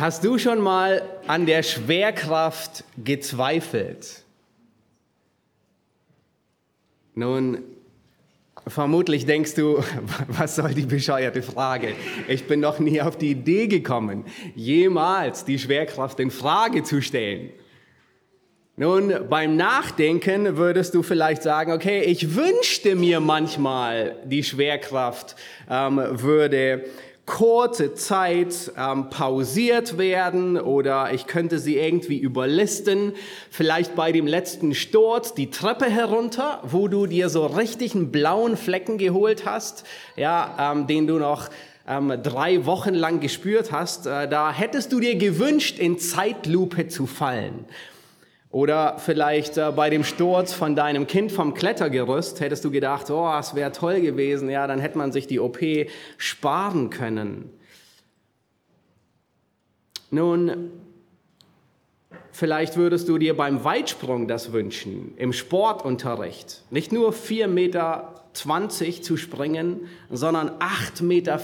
Hast du schon mal an der Schwerkraft gezweifelt? Nun, vermutlich denkst du, was soll die bescheuerte Frage? Ich bin noch nie auf die Idee gekommen, jemals die Schwerkraft in Frage zu stellen. Nun, beim Nachdenken würdest du vielleicht sagen, okay, ich wünschte mir manchmal, die Schwerkraft ähm, würde kurze Zeit ähm, pausiert werden oder ich könnte sie irgendwie überlisten. Vielleicht bei dem letzten Sturz die Treppe herunter, wo du dir so richtig einen blauen Flecken geholt hast, ja, ähm, den du noch ähm, drei Wochen lang gespürt hast. Äh, da hättest du dir gewünscht, in Zeitlupe zu fallen. Oder vielleicht äh, bei dem Sturz von deinem Kind vom Klettergerüst hättest du gedacht, oh, es wäre toll gewesen, ja, dann hätte man sich die OP sparen können. Nun, vielleicht würdest du dir beim Weitsprung das wünschen, im Sportunterricht. Nicht nur 4,20 Meter zu springen, sondern 8,40 Meter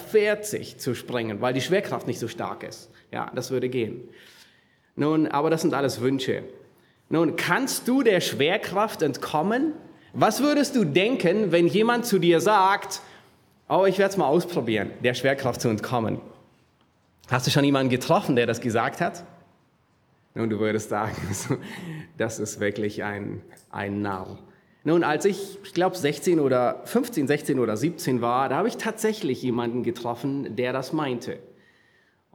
zu springen, weil die Schwerkraft nicht so stark ist. Ja, das würde gehen. Nun, aber das sind alles Wünsche. Nun, kannst du der Schwerkraft entkommen? Was würdest du denken, wenn jemand zu dir sagt, oh, ich werde es mal ausprobieren, der Schwerkraft zu entkommen? Hast du schon jemanden getroffen, der das gesagt hat? Nun, du würdest sagen, das ist wirklich ein, ein Narr. Nun, als ich, ich glaube, 16 oder 15, 16 oder 17 war, da habe ich tatsächlich jemanden getroffen, der das meinte.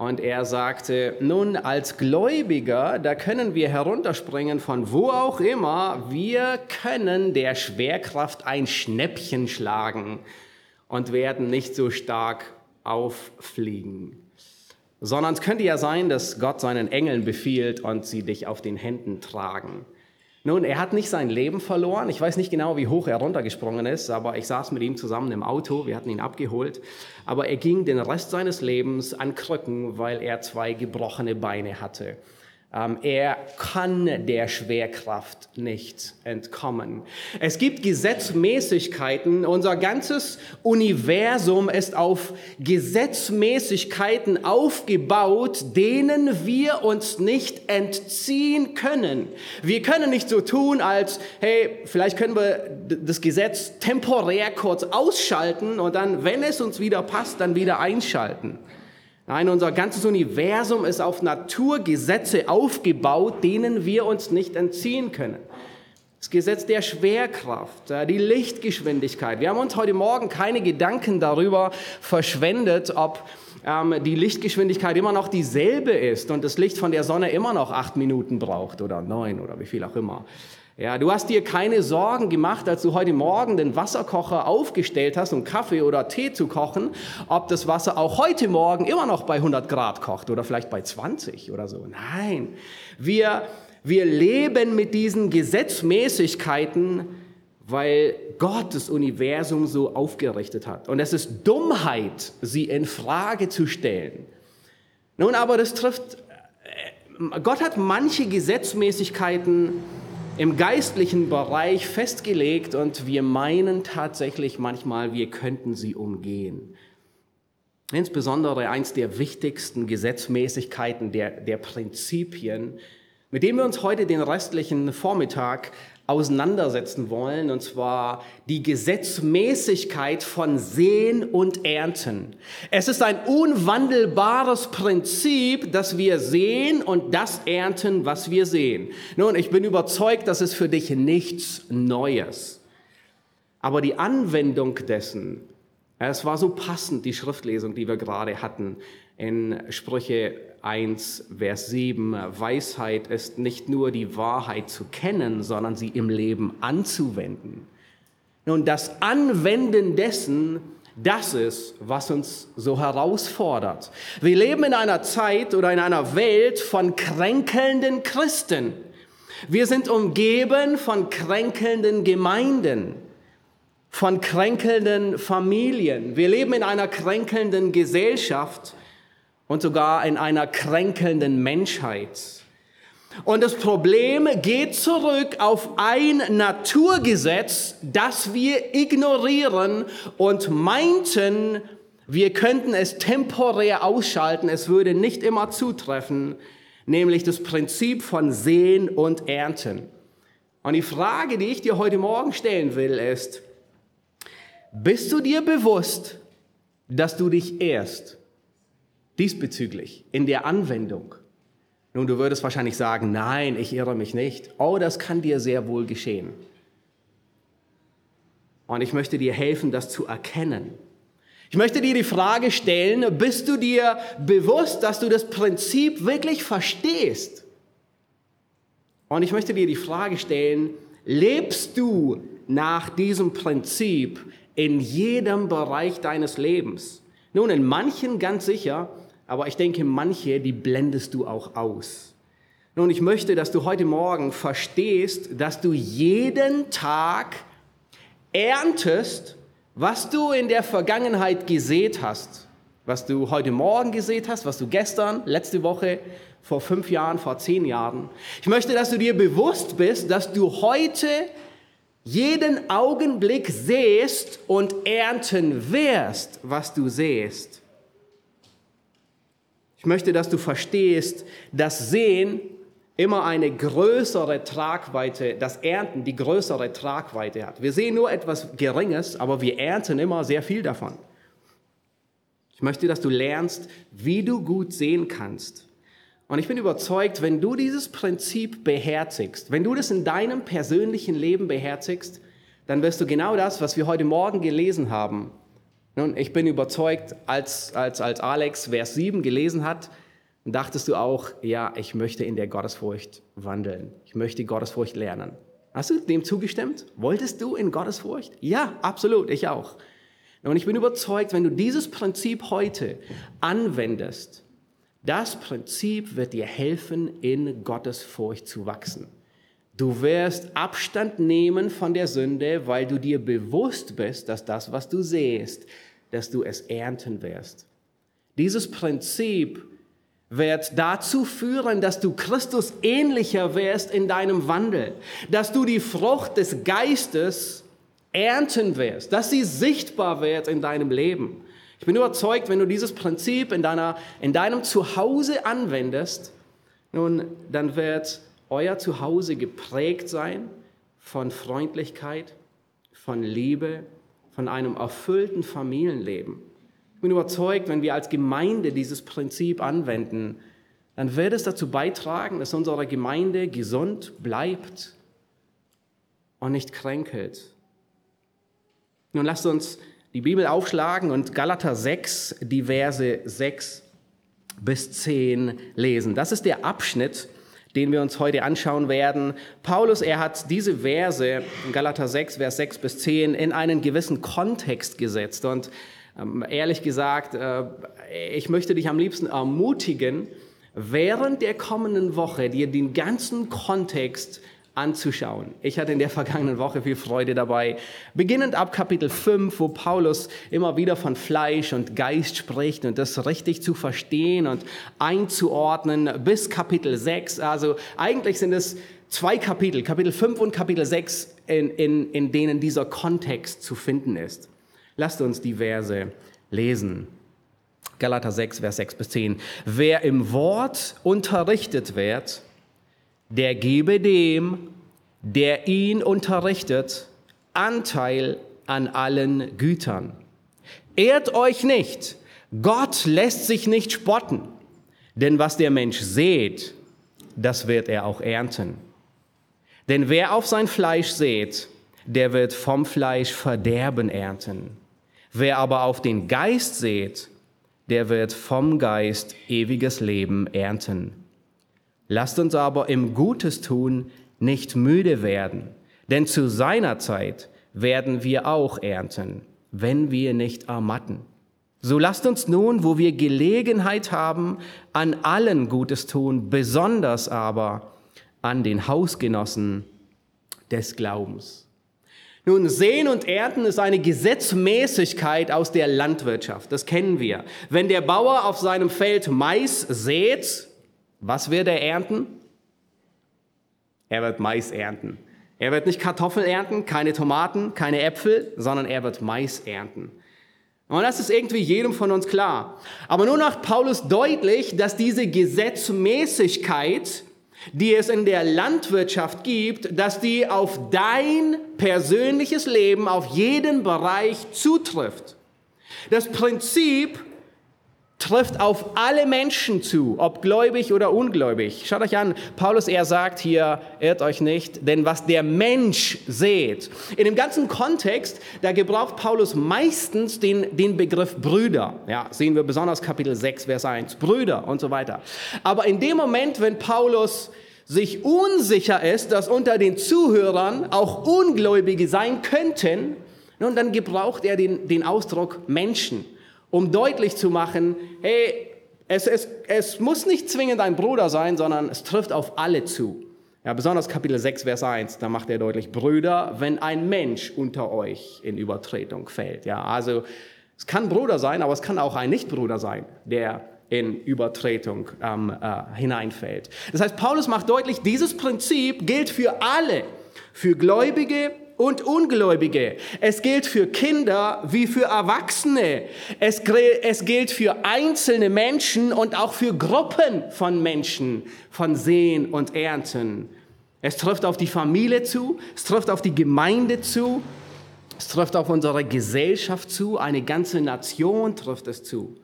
Und er sagte, nun als Gläubiger, da können wir herunterspringen von wo auch immer, wir können der Schwerkraft ein Schnäppchen schlagen und werden nicht so stark auffliegen. Sondern es könnte ja sein, dass Gott seinen Engeln befiehlt und sie dich auf den Händen tragen. Nun, er hat nicht sein Leben verloren. Ich weiß nicht genau, wie hoch er runtergesprungen ist, aber ich saß mit ihm zusammen im Auto, wir hatten ihn abgeholt. Aber er ging den Rest seines Lebens an Krücken, weil er zwei gebrochene Beine hatte. Ähm, er kann der Schwerkraft nicht entkommen. Es gibt Gesetzmäßigkeiten. Unser ganzes Universum ist auf Gesetzmäßigkeiten aufgebaut, denen wir uns nicht entziehen können. Wir können nicht so tun, als, hey, vielleicht können wir das Gesetz temporär kurz ausschalten und dann, wenn es uns wieder passt, dann wieder einschalten. Nein, unser ganzes Universum ist auf Naturgesetze aufgebaut, denen wir uns nicht entziehen können. Das Gesetz der Schwerkraft, die Lichtgeschwindigkeit. Wir haben uns heute Morgen keine Gedanken darüber verschwendet, ob ähm, die Lichtgeschwindigkeit immer noch dieselbe ist und das Licht von der Sonne immer noch acht Minuten braucht oder neun oder wie viel auch immer. Ja, du hast dir keine Sorgen gemacht, als du heute Morgen den Wasserkocher aufgestellt hast, um Kaffee oder Tee zu kochen, ob das Wasser auch heute Morgen immer noch bei 100 Grad kocht oder vielleicht bei 20 oder so. Nein, wir, wir leben mit diesen Gesetzmäßigkeiten, weil Gott das Universum so aufgerichtet hat. Und es ist Dummheit, sie in Frage zu stellen. Nun, aber das trifft, äh, Gott hat manche Gesetzmäßigkeiten im geistlichen Bereich festgelegt und wir meinen tatsächlich manchmal, wir könnten sie umgehen. Insbesondere eins der wichtigsten Gesetzmäßigkeiten, der, der Prinzipien, mit dem wir uns heute den restlichen Vormittag auseinandersetzen wollen, und zwar die Gesetzmäßigkeit von Sehen und Ernten. Es ist ein unwandelbares Prinzip, dass wir sehen und das ernten, was wir sehen. Nun, ich bin überzeugt, das ist für dich nichts Neues. Aber die Anwendung dessen, es war so passend, die Schriftlesung, die wir gerade hatten, in Sprüche 1, Vers 7, Weisheit ist nicht nur die Wahrheit zu kennen, sondern sie im Leben anzuwenden. Nun, das Anwenden dessen, das ist, was uns so herausfordert. Wir leben in einer Zeit oder in einer Welt von kränkelnden Christen. Wir sind umgeben von kränkelnden Gemeinden, von kränkelnden Familien. Wir leben in einer kränkelnden Gesellschaft und sogar in einer kränkelnden Menschheit. Und das Problem geht zurück auf ein Naturgesetz, das wir ignorieren und meinten, Wir könnten es temporär ausschalten, es würde nicht immer zutreffen, nämlich das Prinzip von Sehen und Ernten. Und die Frage, die ich dir heute Morgen stellen will, ist, bist du dir bewusst, dass du dich ehrst diesbezüglich in der Anwendung? Nun, du würdest wahrscheinlich sagen, nein, ich irre mich nicht. Oh, das kann dir sehr wohl geschehen. Und ich möchte dir helfen, das zu erkennen. Ich möchte dir die Frage stellen, bist du dir bewusst, dass du das Prinzip wirklich verstehst? Und ich möchte dir die Frage stellen, lebst du nach diesem Prinzip in jedem Bereich deines Lebens? Nun, in manchen ganz sicher, aber ich denke, manche, die blendest du auch aus. Nun, ich möchte, dass du heute Morgen verstehst, dass du jeden Tag erntest, was du in der Vergangenheit gesät hast, was du heute Morgen gesät hast, was du gestern, letzte Woche, vor fünf Jahren, vor zehn Jahren. Ich möchte, dass du dir bewusst bist, dass du heute jeden Augenblick sähst und ernten wirst, was du sähst. Ich möchte, dass du verstehst, dass Sehen immer eine größere Tragweite, das Ernten die größere Tragweite hat. Wir sehen nur etwas Geringes, aber wir ernten immer sehr viel davon. Ich möchte, dass du lernst, wie du gut sehen kannst. Und ich bin überzeugt, wenn du dieses Prinzip beherzigst, wenn du das in deinem persönlichen Leben beherzigst, dann wirst du genau das, was wir heute Morgen gelesen haben. Nun, ich bin überzeugt, als, als, als Alex Vers 7 gelesen hat, dachtest du auch, ja, ich möchte in der Gottesfurcht wandeln. Ich möchte Gottesfurcht lernen. Hast du dem zugestimmt? Wolltest du in Gottesfurcht? Ja, absolut, ich auch. Und ich bin überzeugt, wenn du dieses Prinzip heute anwendest, das Prinzip wird dir helfen, in Gottesfurcht zu wachsen. Du wirst Abstand nehmen von der Sünde, weil du dir bewusst bist, dass das, was du siehst, dass du es ernten wirst. Dieses Prinzip wird dazu führen, dass du Christus ähnlicher wirst in deinem Wandel, dass du die Frucht des Geistes ernten wirst, dass sie sichtbar wird in deinem Leben. Ich bin überzeugt, wenn du dieses Prinzip in, deiner, in deinem Zuhause anwendest, nun, dann wird euer Zuhause geprägt sein von Freundlichkeit, von Liebe, von einem erfüllten Familienleben. Ich bin überzeugt, wenn wir als Gemeinde dieses Prinzip anwenden, dann wird es dazu beitragen, dass unsere Gemeinde gesund bleibt und nicht kränkelt. Nun lasst uns die Bibel aufschlagen und Galater 6, die Verse 6 bis 10 lesen. Das ist der Abschnitt, den wir uns heute anschauen werden. Paulus, er hat diese Verse, Galater 6, Vers 6 bis 10, in einen gewissen Kontext gesetzt. Und ähm, ehrlich gesagt, äh, ich möchte dich am liebsten ermutigen, während der kommenden Woche dir den ganzen Kontext anzuschauen. Ich hatte in der vergangenen Woche viel Freude dabei. Beginnend ab Kapitel 5, wo Paulus immer wieder von Fleisch und Geist spricht und das richtig zu verstehen und einzuordnen, bis Kapitel 6. Also eigentlich sind es zwei Kapitel, Kapitel 5 und Kapitel 6, in, in, in denen dieser Kontext zu finden ist. Lasst uns die Verse lesen. Galater 6, Vers 6 bis 10. Wer im Wort unterrichtet wird, der gebe dem, der ihn unterrichtet, Anteil an allen Gütern. Ehrt euch nicht, Gott lässt sich nicht spotten, denn was der Mensch sät, das wird er auch ernten. Denn wer auf sein Fleisch sät, der wird vom Fleisch Verderben ernten. Wer aber auf den Geist seht, der wird vom Geist ewiges Leben ernten. Lasst uns aber im Gutes tun nicht müde werden, denn zu seiner Zeit werden wir auch ernten, wenn wir nicht ermatten. So lasst uns nun, wo wir Gelegenheit haben, an allen Gutes tun, besonders aber an den Hausgenossen des Glaubens. Nun, Sehen und Ernten ist eine Gesetzmäßigkeit aus der Landwirtschaft. Das kennen wir. Wenn der Bauer auf seinem Feld Mais sät, was wird er ernten? Er wird Mais ernten. Er wird nicht Kartoffeln ernten, keine Tomaten, keine Äpfel, sondern er wird Mais ernten. Und das ist irgendwie jedem von uns klar. Aber nun macht Paulus deutlich, dass diese Gesetzmäßigkeit, die es in der Landwirtschaft gibt, dass die auf dein persönliches Leben, auf jeden Bereich zutrifft. Das Prinzip trifft auf alle Menschen zu, ob gläubig oder ungläubig. Schaut euch an, Paulus, er sagt hier, irrt euch nicht, denn was der Mensch seht. In dem ganzen Kontext, da gebraucht Paulus meistens den, den Begriff Brüder. Ja, sehen wir besonders Kapitel 6, Vers 1, Brüder und so weiter. Aber in dem Moment, wenn Paulus sich unsicher ist, dass unter den Zuhörern auch Ungläubige sein könnten, nun, dann gebraucht er den, den Ausdruck Menschen um deutlich zu machen, hey, es, es, es muss nicht zwingend ein Bruder sein, sondern es trifft auf alle zu. Ja, besonders Kapitel 6, Vers 1, da macht er deutlich, Brüder, wenn ein Mensch unter euch in Übertretung fällt. Ja, also es kann Bruder sein, aber es kann auch ein Nichtbruder sein, der in Übertretung ähm, äh, hineinfällt. Das heißt, Paulus macht deutlich, dieses Prinzip gilt für alle, für Gläubige und Ungläubige. Es gilt für Kinder wie für Erwachsene. Es, es gilt für einzelne Menschen und auch für Gruppen von Menschen, von Sehen und Ernten. Es trifft auf die Familie zu, es trifft auf die Gemeinde zu, es trifft auf unsere Gesellschaft zu, eine ganze Nation trifft es zu.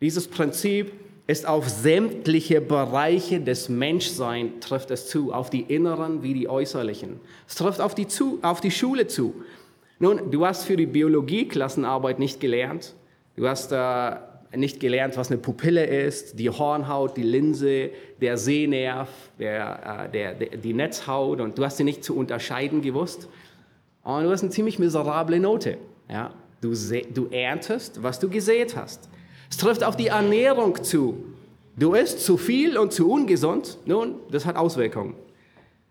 Dieses Prinzip ist auf sämtliche Bereiche des Menschseins trifft es zu, auf die inneren wie die äußerlichen. Es trifft auf die, zu, auf die Schule zu. Nun, du hast für die Biologie-Klassenarbeit nicht gelernt. Du hast äh, nicht gelernt, was eine Pupille ist, die Hornhaut, die Linse, der Sehnerv, der, äh, der, der, die Netzhaut und du hast sie nicht zu unterscheiden gewusst. Und du hast eine ziemlich miserable Note. Ja? Du, du erntest, was du gesät hast. Es trifft auf die Ernährung zu. Du isst zu viel und zu ungesund, nun, das hat Auswirkungen.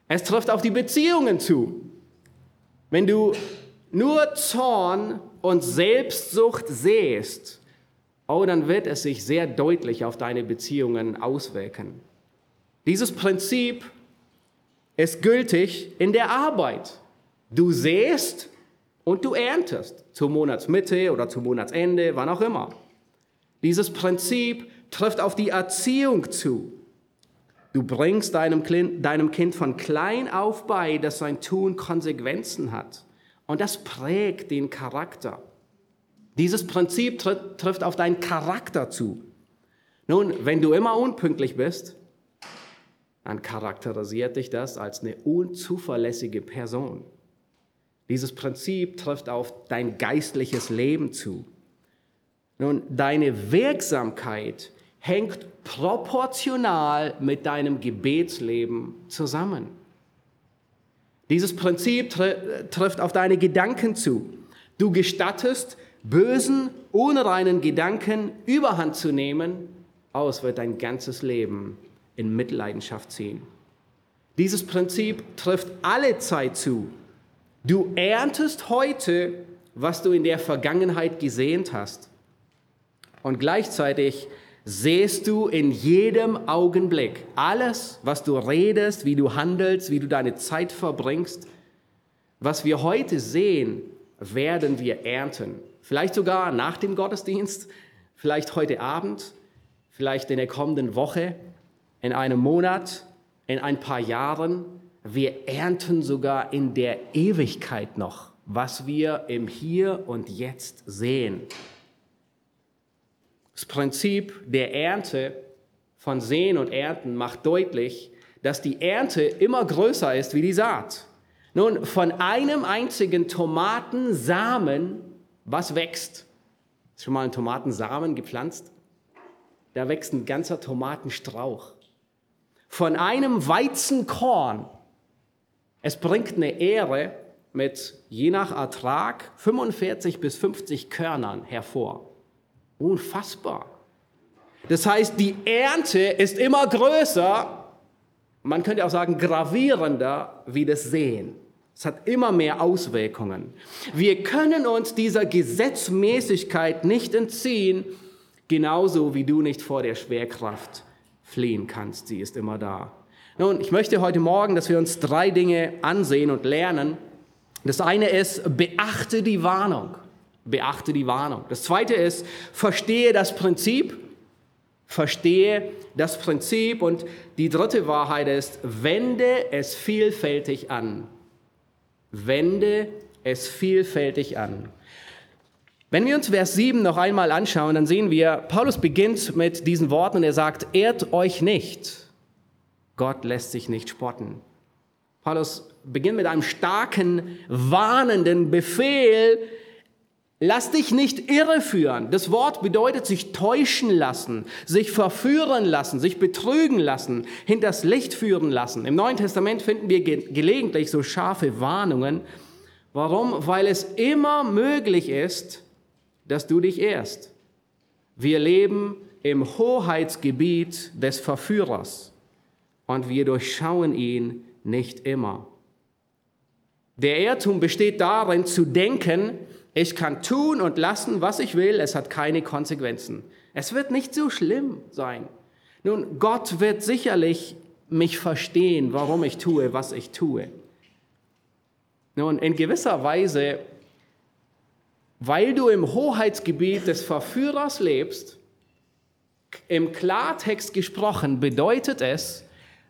Es trifft auf die Beziehungen zu. Wenn du nur Zorn und Selbstsucht sähst, oh, dann wird es sich sehr deutlich auf deine Beziehungen auswirken. Dieses Prinzip ist gültig in der Arbeit. Du sähst und du erntest zur Monatsmitte oder zum Monatsende, wann auch immer. Dieses Prinzip trifft auf die Erziehung zu. Du bringst deinem kind, von klein auf bei, dass sein Tun Konsequenzen hat. Und das prägt den Charakter. Dieses Prinzip trifft auf deinen Charakter zu. Nun, wenn du immer unpünktlich bist, dann charakterisiert dich das als eine unzuverlässige Person. Dieses Prinzip trifft auf dein geistliches Leben zu. Nun, deine Wirksamkeit hängt proportional mit deinem Gebetsleben zusammen. Dieses Prinzip trifft auf deine Gedanken zu. Du gestattest, bösen, unreinen Gedanken überhand zu nehmen, aus wird dein ganzes Leben in Mitleidenschaft ziehen. Dieses Prinzip trifft alle Zeit zu. Du erntest heute, was du in der Vergangenheit gesehnt hast. Und gleichzeitig siehst du in jedem Augenblick alles, was du redest, wie du handelst, wie du deine Zeit verbringst. Was wir heute sehen, werden wir ernten. Vielleicht sogar nach dem Gottesdienst, vielleicht heute Abend, vielleicht in der kommenden Woche, in einem Monat, in ein paar Jahren. Wir ernten sogar in der Ewigkeit noch, was wir im Hier und Jetzt sehen. Das Prinzip der Ernte von Sehen und Ernten macht deutlich, dass die Ernte immer größer ist wie die Saat. Nun, von einem einzigen Tomatensamen, was wächst? Ist schon mal ein Tomatensamen gepflanzt? Da wächst ein ganzer Tomatenstrauch. Von einem Weizenkorn, es bringt eine Ähre mit je nach Ertrag 45 bis 50 Körnern hervor. Unfassbar. Das heißt, die Ernte ist immer größer, man könnte auch sagen gravierender wie das Sehen. Es hat immer mehr Auswirkungen. Wir können uns dieser Gesetzmäßigkeit nicht entziehen, genauso wie du nicht vor der Schwerkraft fliehen kannst. Sie ist immer da. Nun, ich möchte heute Morgen, dass wir uns drei Dinge ansehen und lernen. Das eine ist, beachte die Warnung. Beachte die Warnung. Das zweite ist, verstehe das Prinzip. Verstehe das Prinzip. Und die dritte Wahrheit ist, wende es vielfältig an. Wende es vielfältig an. Wenn wir uns Vers 7 noch einmal anschauen, dann sehen wir, Paulus beginnt mit diesen Worten und er sagt, ehrt euch nicht. Gott lässt sich nicht spotten. Paulus beginnt mit einem starken, warnenden Befehl, Lass dich nicht irreführen. Das Wort bedeutet sich täuschen lassen, sich verführen lassen, sich betrügen lassen, hinters Licht führen lassen. Im Neuen Testament finden wir gelegentlich so scharfe Warnungen. Warum? Weil es immer möglich ist, dass du dich ehrst. Wir leben im Hoheitsgebiet des Verführers und wir durchschauen ihn nicht immer. Der Irrtum besteht darin zu denken, ich kann tun und lassen, was ich will, es hat keine Konsequenzen. Es wird nicht so schlimm sein. Nun, Gott wird sicherlich mich verstehen, warum ich tue, was ich tue. Nun, in gewisser Weise, weil du im Hoheitsgebiet des Verführers lebst, im Klartext gesprochen bedeutet es,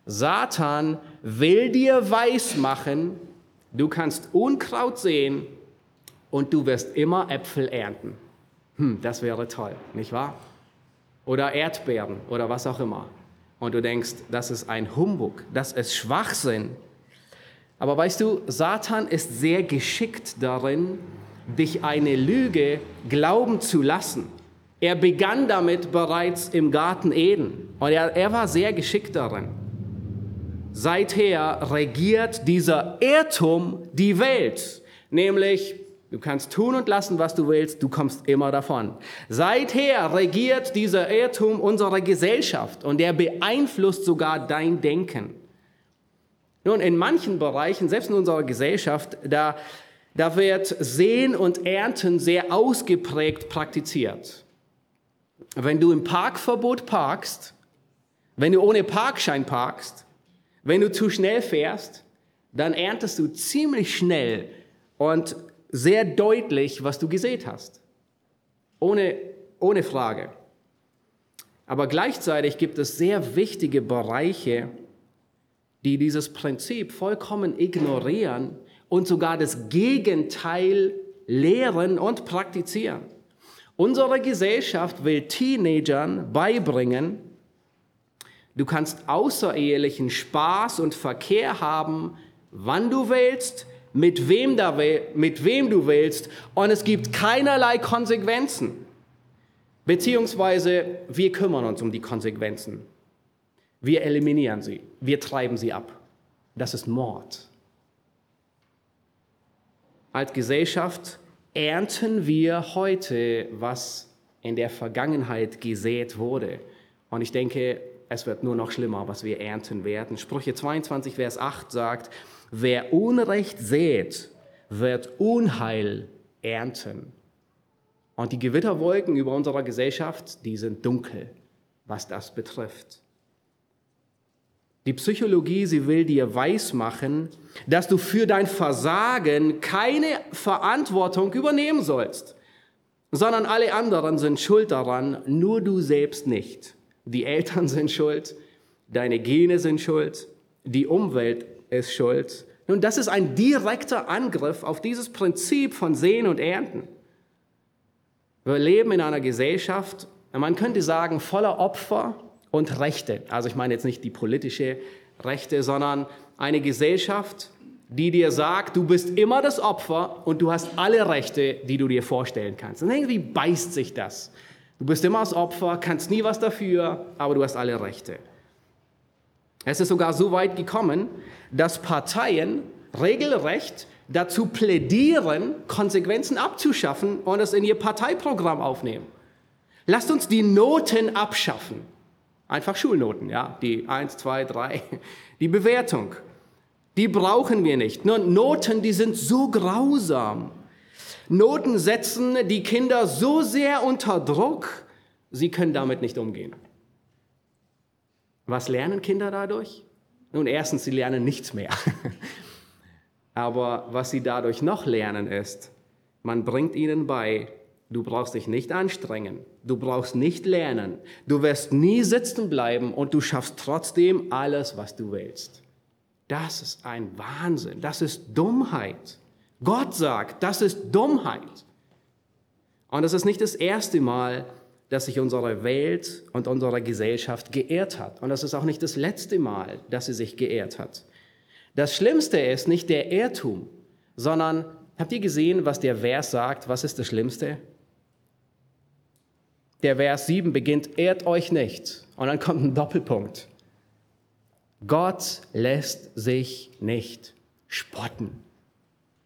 Satan will dir weismachen, du kannst Unkraut sehen und du wirst immer Äpfel ernten. Hm, das wäre toll, nicht wahr? Oder Erdbeeren oder was auch immer. Und du denkst, das ist ein Humbug, das ist Schwachsinn. Aber weißt du, Satan ist sehr geschickt darin, dich eine Lüge glauben zu lassen. Er begann damit bereits im Garten Eden und er, er war sehr geschickt darin. Seither regiert dieser Irrtum die Welt, nämlich Du kannst tun und lassen, was du willst, du kommst immer davon. Seither regiert dieser Irrtum unsere Gesellschaft und der beeinflusst sogar dein Denken. Nun, in manchen Bereichen, selbst in unserer Gesellschaft, da, da wird Sehen und Ernten sehr ausgeprägt praktiziert. Wenn du im Parkverbot parkst, wenn du ohne Parkschein parkst, wenn du zu schnell fährst, dann erntest du ziemlich schnell und sehr deutlich, was du gesät hast. Ohne, ohne Frage. Aber gleichzeitig gibt es sehr wichtige Bereiche, die dieses Prinzip vollkommen ignorieren und sogar das Gegenteil lehren und praktizieren. Unsere Gesellschaft will Teenagern beibringen, du kannst außerehelichen Spaß und Verkehr haben, wann du willst, mit wem, da, mit wem du willst und es gibt keinerlei Konsequenzen. Beziehungsweise wir kümmern uns um die Konsequenzen. Wir eliminieren sie, wir treiben sie ab. Das ist Mord. Als Gesellschaft ernten wir heute, was in der Vergangenheit gesät wurde. Und ich denke, es wird nur noch schlimmer, was wir ernten werden. Sprüche 22, Vers 8 sagt, Wer Unrecht sät, wird Unheil ernten. Und die Gewitterwolken über unserer Gesellschaft, die sind dunkel, was das betrifft. Die Psychologie, sie will dir weismachen, dass du für dein Versagen keine Verantwortung übernehmen sollst, sondern alle anderen sind schuld daran, nur du selbst nicht. Die Eltern sind schuld, deine Gene sind schuld, die Umwelt ist schuld. Nun, das ist ein direkter Angriff auf dieses Prinzip von Sehen und Ernten. Wir leben in einer Gesellschaft, man könnte sagen, voller Opfer und Rechte. Also ich meine jetzt nicht die politische Rechte, sondern eine Gesellschaft, die dir sagt, du bist immer das Opfer und du hast alle Rechte, die du dir vorstellen kannst. Und irgendwie beißt sich das. Du bist immer das Opfer, kannst nie was dafür, aber du hast alle Rechte. Es ist sogar so weit gekommen, dass Parteien regelrecht dazu plädieren, Konsequenzen abzuschaffen und es in ihr Parteiprogramm aufnehmen. Lasst uns die Noten abschaffen. Einfach Schulnoten, ja, die 1, 2, 3, die Bewertung. Die brauchen wir nicht. Nur Noten, die sind so grausam. Noten setzen die Kinder so sehr unter Druck, sie können damit nicht umgehen. Was lernen Kinder dadurch? Nun, erstens, sie lernen nichts mehr. Aber was sie dadurch noch lernen ist, Man bringt ihnen bei, du brauchst dich nicht anstrengen, du brauchst nicht lernen, du wirst nie sitzen bleiben und du schaffst trotzdem alles, was du willst. Das ist ein Wahnsinn, das ist Dummheit. Gott sagt, das ist Dummheit. Und es ist nicht das erste Mal, dass sich unsere Welt und unsere Gesellschaft geehrt hat. Und es ist auch nicht das letzte Mal, dass sie sich geehrt hat. Das Schlimmste ist nicht der Irrtum, sondern habt ihr gesehen, was der Vers sagt? Was ist das Schlimmste? Der Vers 7 beginnt, ehrt euch nicht. Und dann kommt ein Doppelpunkt. Gott lässt sich nicht spotten.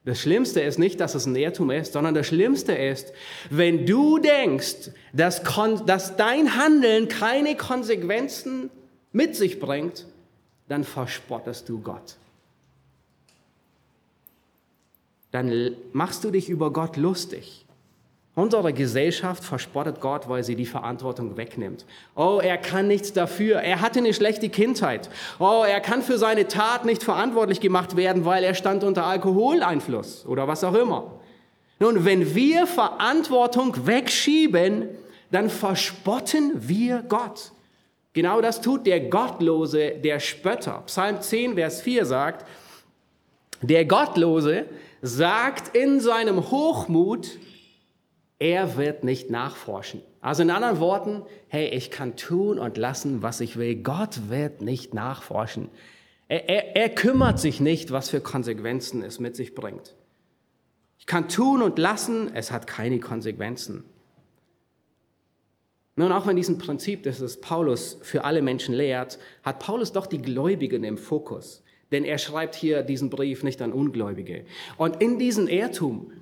Das Schlimmste ist nicht, dass es ein Irrtum ist, sondern das Schlimmste ist, wenn du denkst, dass, dass dein Handeln keine Konsequenzen mit sich bringt, dann verspottest du Gott. Dann machst du dich über Gott lustig. Unsere Gesellschaft verspottet Gott, weil sie die Verantwortung wegnimmt. Oh, er kann nichts dafür. Er hatte eine schlechte Kindheit. Oh, er kann für seine Tat nicht verantwortlich gemacht werden, weil er stand unter Alkoholeinfluss oder was auch immer. Nun, wenn wir Verantwortung wegschieben, dann verspotten wir Gott. Genau das tut der Gottlose, der Spötter. Psalm 10, Vers 4 sagt, der Gottlose sagt in seinem Hochmut, er wird nicht nachforschen. Also in anderen Worten, hey, ich kann tun und lassen, was ich will. Gott wird nicht nachforschen. Er, er, er kümmert sich nicht, was für Konsequenzen es mit sich bringt. Ich kann tun und lassen, es hat keine Konsequenzen. Nun, auch wenn diesem Prinzip, das es Paulus für alle Menschen lehrt, hat Paulus doch die Gläubigen im Fokus. Denn er schreibt hier diesen Brief nicht an Ungläubige. Und in diesen Irrtum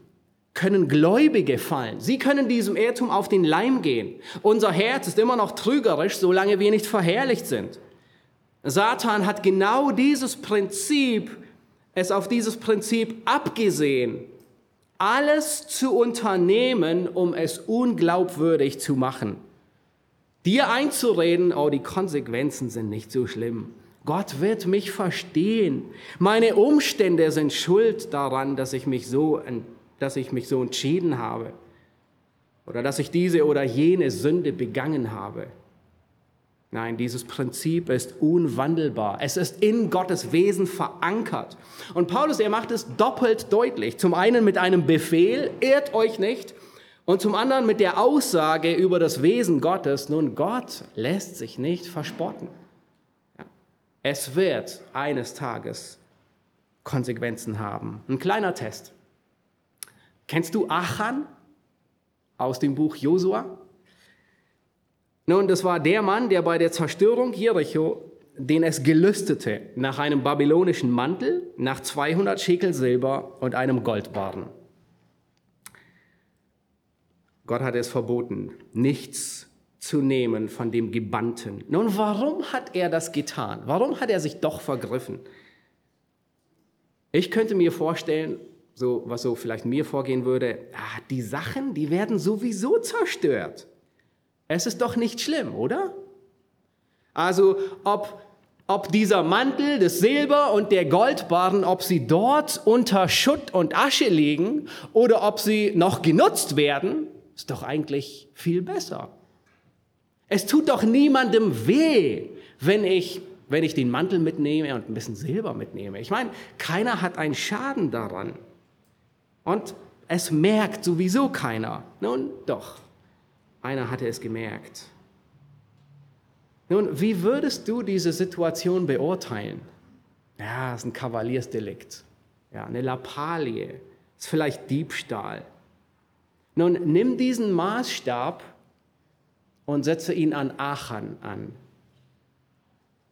können Gläubige fallen. Sie können diesem Irrtum auf den Leim gehen. Unser Herz ist immer noch trügerisch, solange wir nicht verherrlicht sind. Satan hat genau dieses Prinzip, es auf dieses Prinzip abgesehen, alles zu unternehmen, um es unglaubwürdig zu machen. Dir einzureden, oh, die Konsequenzen sind nicht so schlimm. Gott wird mich verstehen. Meine Umstände sind schuld daran, dass ich mich so dass ich mich so entschieden habe oder dass ich diese oder jene Sünde begangen habe. Nein, dieses Prinzip ist unwandelbar. Es ist in Gottes Wesen verankert. Und Paulus, er macht es doppelt deutlich. Zum einen mit einem Befehl, ehrt euch nicht. Und zum anderen mit der Aussage über das Wesen Gottes, nun, Gott lässt sich nicht verspotten. Es wird eines Tages Konsequenzen haben. Ein kleiner Test. Kennst du Achan aus dem Buch Josua? Nun, das war der Mann, der bei der Zerstörung Jericho, den es gelüstete, nach einem babylonischen Mantel, nach 200 Schekel Silber und einem Goldbarren. Gott hat es verboten, nichts zu nehmen von dem Gebannten. Nun, warum hat er das getan? Warum hat er sich doch vergriffen? Ich könnte mir vorstellen, so, was so vielleicht mir vorgehen würde, ah, die Sachen, die werden sowieso zerstört. Es ist doch nicht schlimm, oder? Also, ob, ob dieser Mantel, das Silber und der Goldbarren, ob sie dort unter Schutt und Asche liegen oder ob sie noch genutzt werden, ist doch eigentlich viel besser. Es tut doch niemandem weh, wenn ich, wenn ich den Mantel mitnehme und ein bisschen Silber mitnehme. Ich meine, keiner hat einen Schaden daran. Und es merkt sowieso keiner. Nun doch, einer hatte es gemerkt. Nun, wie würdest du diese Situation beurteilen? Ja, es ist ein Kavaliersdelikt. Ja, eine Lappalie. ist vielleicht Diebstahl. Nun, nimm diesen Maßstab und setze ihn an Achan an.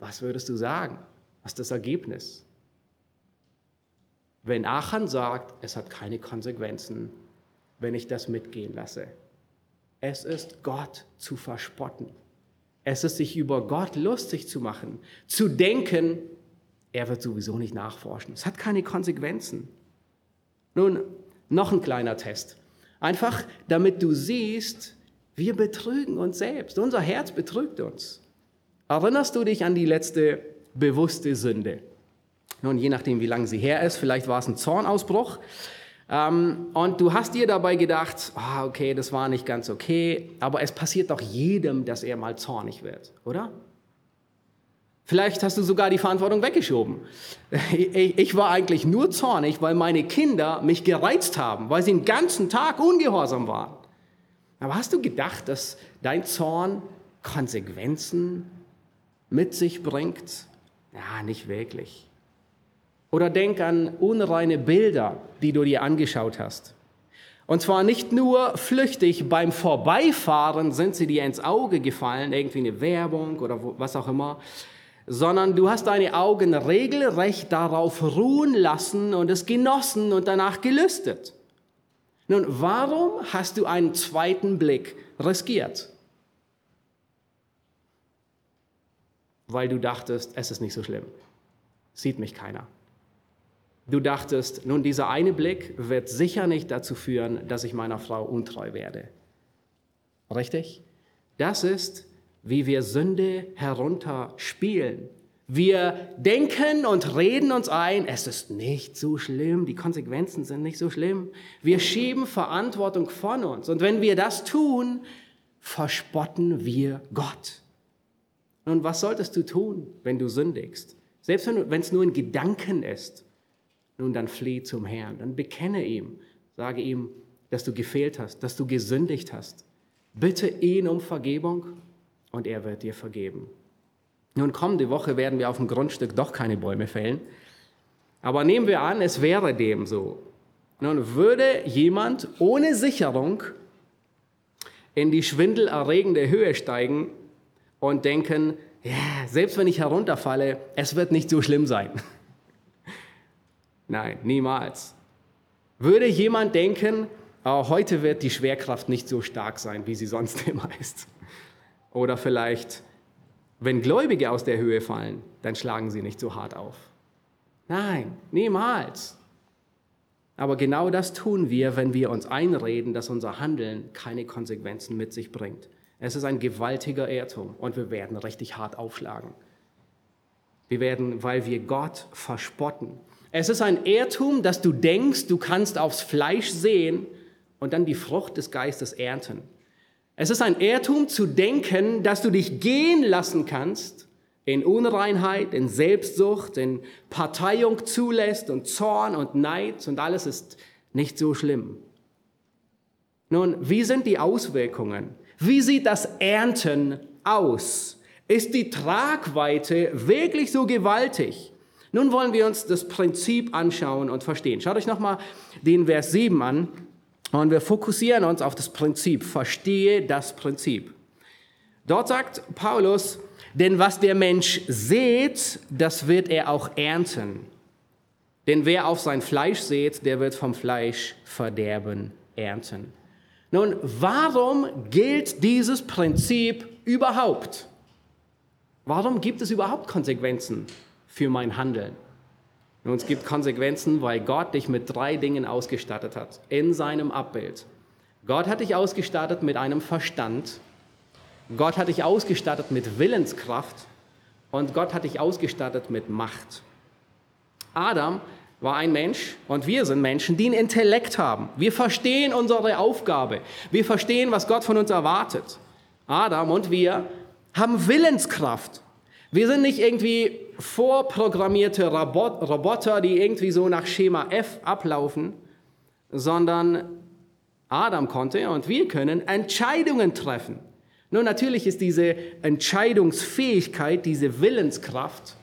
Was würdest du sagen? Was ist das Ergebnis? Wenn Achan sagt, es hat keine Konsequenzen, wenn ich das mitgehen lasse. Es ist Gott zu verspotten. Es ist sich über Gott lustig zu machen, zu denken, er wird sowieso nicht nachforschen. Es hat keine Konsequenzen. Nun, noch ein kleiner Test. Einfach, damit du siehst, wir betrügen uns selbst. Unser Herz betrügt uns. Erinnerst du dich an die letzte bewusste Sünde? Nun, je nachdem, wie lange sie her ist, vielleicht war es ein Zornausbruch. Ähm, und du hast dir dabei gedacht, ah, okay, das war nicht ganz okay, aber es passiert doch jedem, dass er mal zornig wird, oder? Vielleicht hast du sogar die Verantwortung weggeschoben. Ich war eigentlich nur zornig, weil meine Kinder mich gereizt haben, weil sie den ganzen Tag ungehorsam waren. Aber hast du gedacht, dass dein Zorn Konsequenzen mit sich bringt? Ja, nicht wirklich. Oder denk an unreine Bilder, die du dir angeschaut hast. Und zwar nicht nur flüchtig, beim Vorbeifahren sind sie dir ins Auge gefallen, irgendwie eine Werbung oder was auch immer, sondern du hast deine Augen regelrecht darauf ruhen lassen und es genossen und danach gelüstet. Nun, warum hast du einen zweiten Blick riskiert? Weil du dachtest, es ist nicht so schlimm. Sieht mich keiner. Du dachtest, nun, dieser eine Blick wird sicher nicht dazu führen, dass ich meiner Frau untreu werde. Richtig? Das ist wie wir Sünde herunterspielen. Wir denken und reden uns ein, es ist nicht so schlimm, die Konsequenzen sind nicht so schlimm. Wir schieben Verantwortung von uns. Und wenn wir das tun, verspotten wir Gott. Und was solltest du tun, wenn du sündigst? Selbst wenn es nur ein Gedanken ist. Nun, dann flieh zum Herrn, dann bekenne ihm, sage ihm, dass du gefehlt hast, dass du gesündigt hast. Bitte ihn um Vergebung und er wird dir vergeben. Nun, kommende Woche werden wir auf dem Grundstück doch keine Bäume fällen. Aber nehmen wir an, es wäre dem so. Nun würde jemand ohne Sicherung in die schwindelerregende Höhe steigen und denken, ja, selbst wenn ich herunterfalle, es wird nicht so schlimm sein. Nein, niemals. Würde jemand denken, oh, heute wird die Schwerkraft nicht so stark sein, wie sie sonst immer ist. Oder vielleicht, wenn Gläubige aus der Höhe fallen, dann schlagen sie nicht so hart auf. Nein, niemals. Aber genau das tun wir, wenn wir uns einreden, dass unser Handeln keine Konsequenzen mit sich bringt. Es ist ein gewaltiger Irrtum und wir werden richtig hart aufschlagen. Wir werden, weil wir Gott verspotten. Es ist ein Irrtum, dass du denkst, du kannst aufs Fleisch sehen und dann die Frucht des Geistes ernten. Es ist ein Irrtum zu denken, dass du dich gehen lassen kannst in Unreinheit, in Selbstsucht, in Parteiung zulässt und Zorn und Neid und alles ist nicht so schlimm. Nun, wie sind die Auswirkungen? Wie sieht das Ernten aus? Ist die Tragweite wirklich so gewaltig? Nun wollen wir uns das Prinzip anschauen und verstehen. Schaut euch nochmal den Vers 7 an. Und wir fokussieren uns auf das Prinzip. Verstehe das Prinzip. Dort sagt Paulus, denn was der Mensch sät, das wird er auch ernten. Denn wer auf sein Fleisch sät, der wird vom Fleisch Verderben ernten. Nun, warum gilt dieses Prinzip überhaupt? Warum gibt es überhaupt Konsequenzen für mein Handeln? Und es gibt Konsequenzen, weil Gott dich mit drei Dingen ausgestattet hat, in seinem Abbild. Gott hat dich ausgestattet mit einem Verstand, Gott hat dich ausgestattet mit Willenskraft und Gott hat dich ausgestattet mit Macht. Adam war ein Mensch und wir sind Menschen, die einen Intellekt haben. Wir verstehen unsere Aufgabe. Wir verstehen, was Gott von uns erwartet. Adam und wir haben Willenskraft. Wir sind nicht irgendwie vorprogrammierte Roboter, die irgendwie so nach Schema F ablaufen, sondern Adam konnte und wir können Entscheidungen treffen. Nun, natürlich ist diese Entscheidungsfähigkeit, diese Willenskraft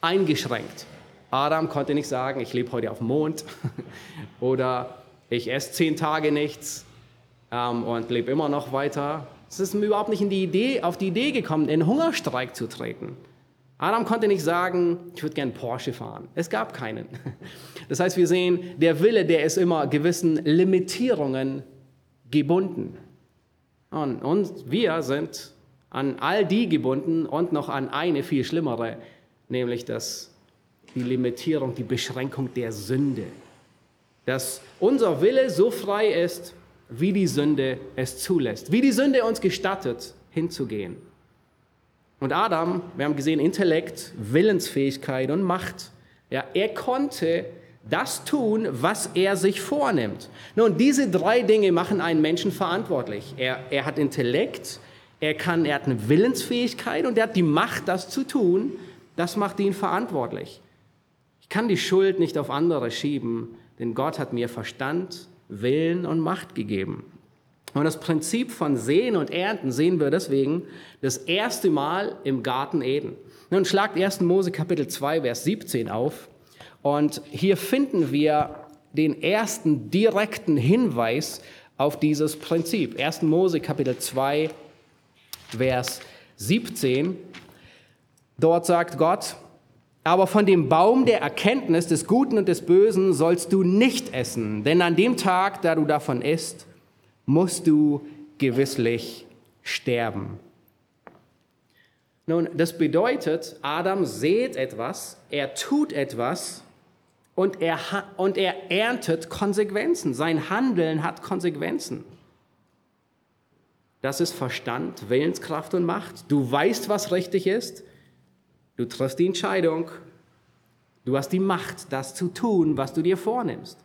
eingeschränkt. Adam konnte nicht sagen, ich lebe heute auf dem Mond oder ich esse zehn Tage nichts ähm, und lebe immer noch weiter. Es ist überhaupt nicht in die Idee, auf die Idee gekommen, in Hungerstreik zu treten. Adam konnte nicht sagen, ich würde gern Porsche fahren. Es gab keinen. Das heißt, wir sehen, der Wille, der ist immer gewissen Limitierungen gebunden. Und, und wir sind an all die gebunden und noch an eine viel schlimmere, nämlich das, die Limitierung, die Beschränkung der Sünde. Dass unser Wille so frei ist, wie die Sünde es zulässt, wie die Sünde uns gestattet, hinzugehen. Und Adam, wir haben gesehen, Intellekt, Willensfähigkeit und Macht. Ja, er konnte das tun, was er sich vornimmt. Nun, diese drei Dinge machen einen Menschen verantwortlich. Er, er hat Intellekt, er, kann, er hat eine Willensfähigkeit und er hat die Macht, das zu tun. Das macht ihn verantwortlich. Ich kann die Schuld nicht auf andere schieben, denn Gott hat mir Verstand, Willen und Macht gegeben. Und das Prinzip von Sehen und Ernten sehen wir deswegen das erste Mal im Garten Eden. Nun schlagt 1. Mose Kapitel 2, Vers 17 auf. Und hier finden wir den ersten direkten Hinweis auf dieses Prinzip. 1. Mose Kapitel 2, Vers 17. Dort sagt Gott, aber von dem Baum der Erkenntnis des Guten und des Bösen sollst du nicht essen, denn an dem Tag, da du davon isst, musst du gewisslich sterben. Nun, das bedeutet, Adam sät etwas, er tut etwas und er, und er erntet Konsequenzen. Sein Handeln hat Konsequenzen. Das ist Verstand, Willenskraft und Macht. Du weißt, was richtig ist. Du triffst die Entscheidung. Du hast die Macht, das zu tun, was du dir vornimmst.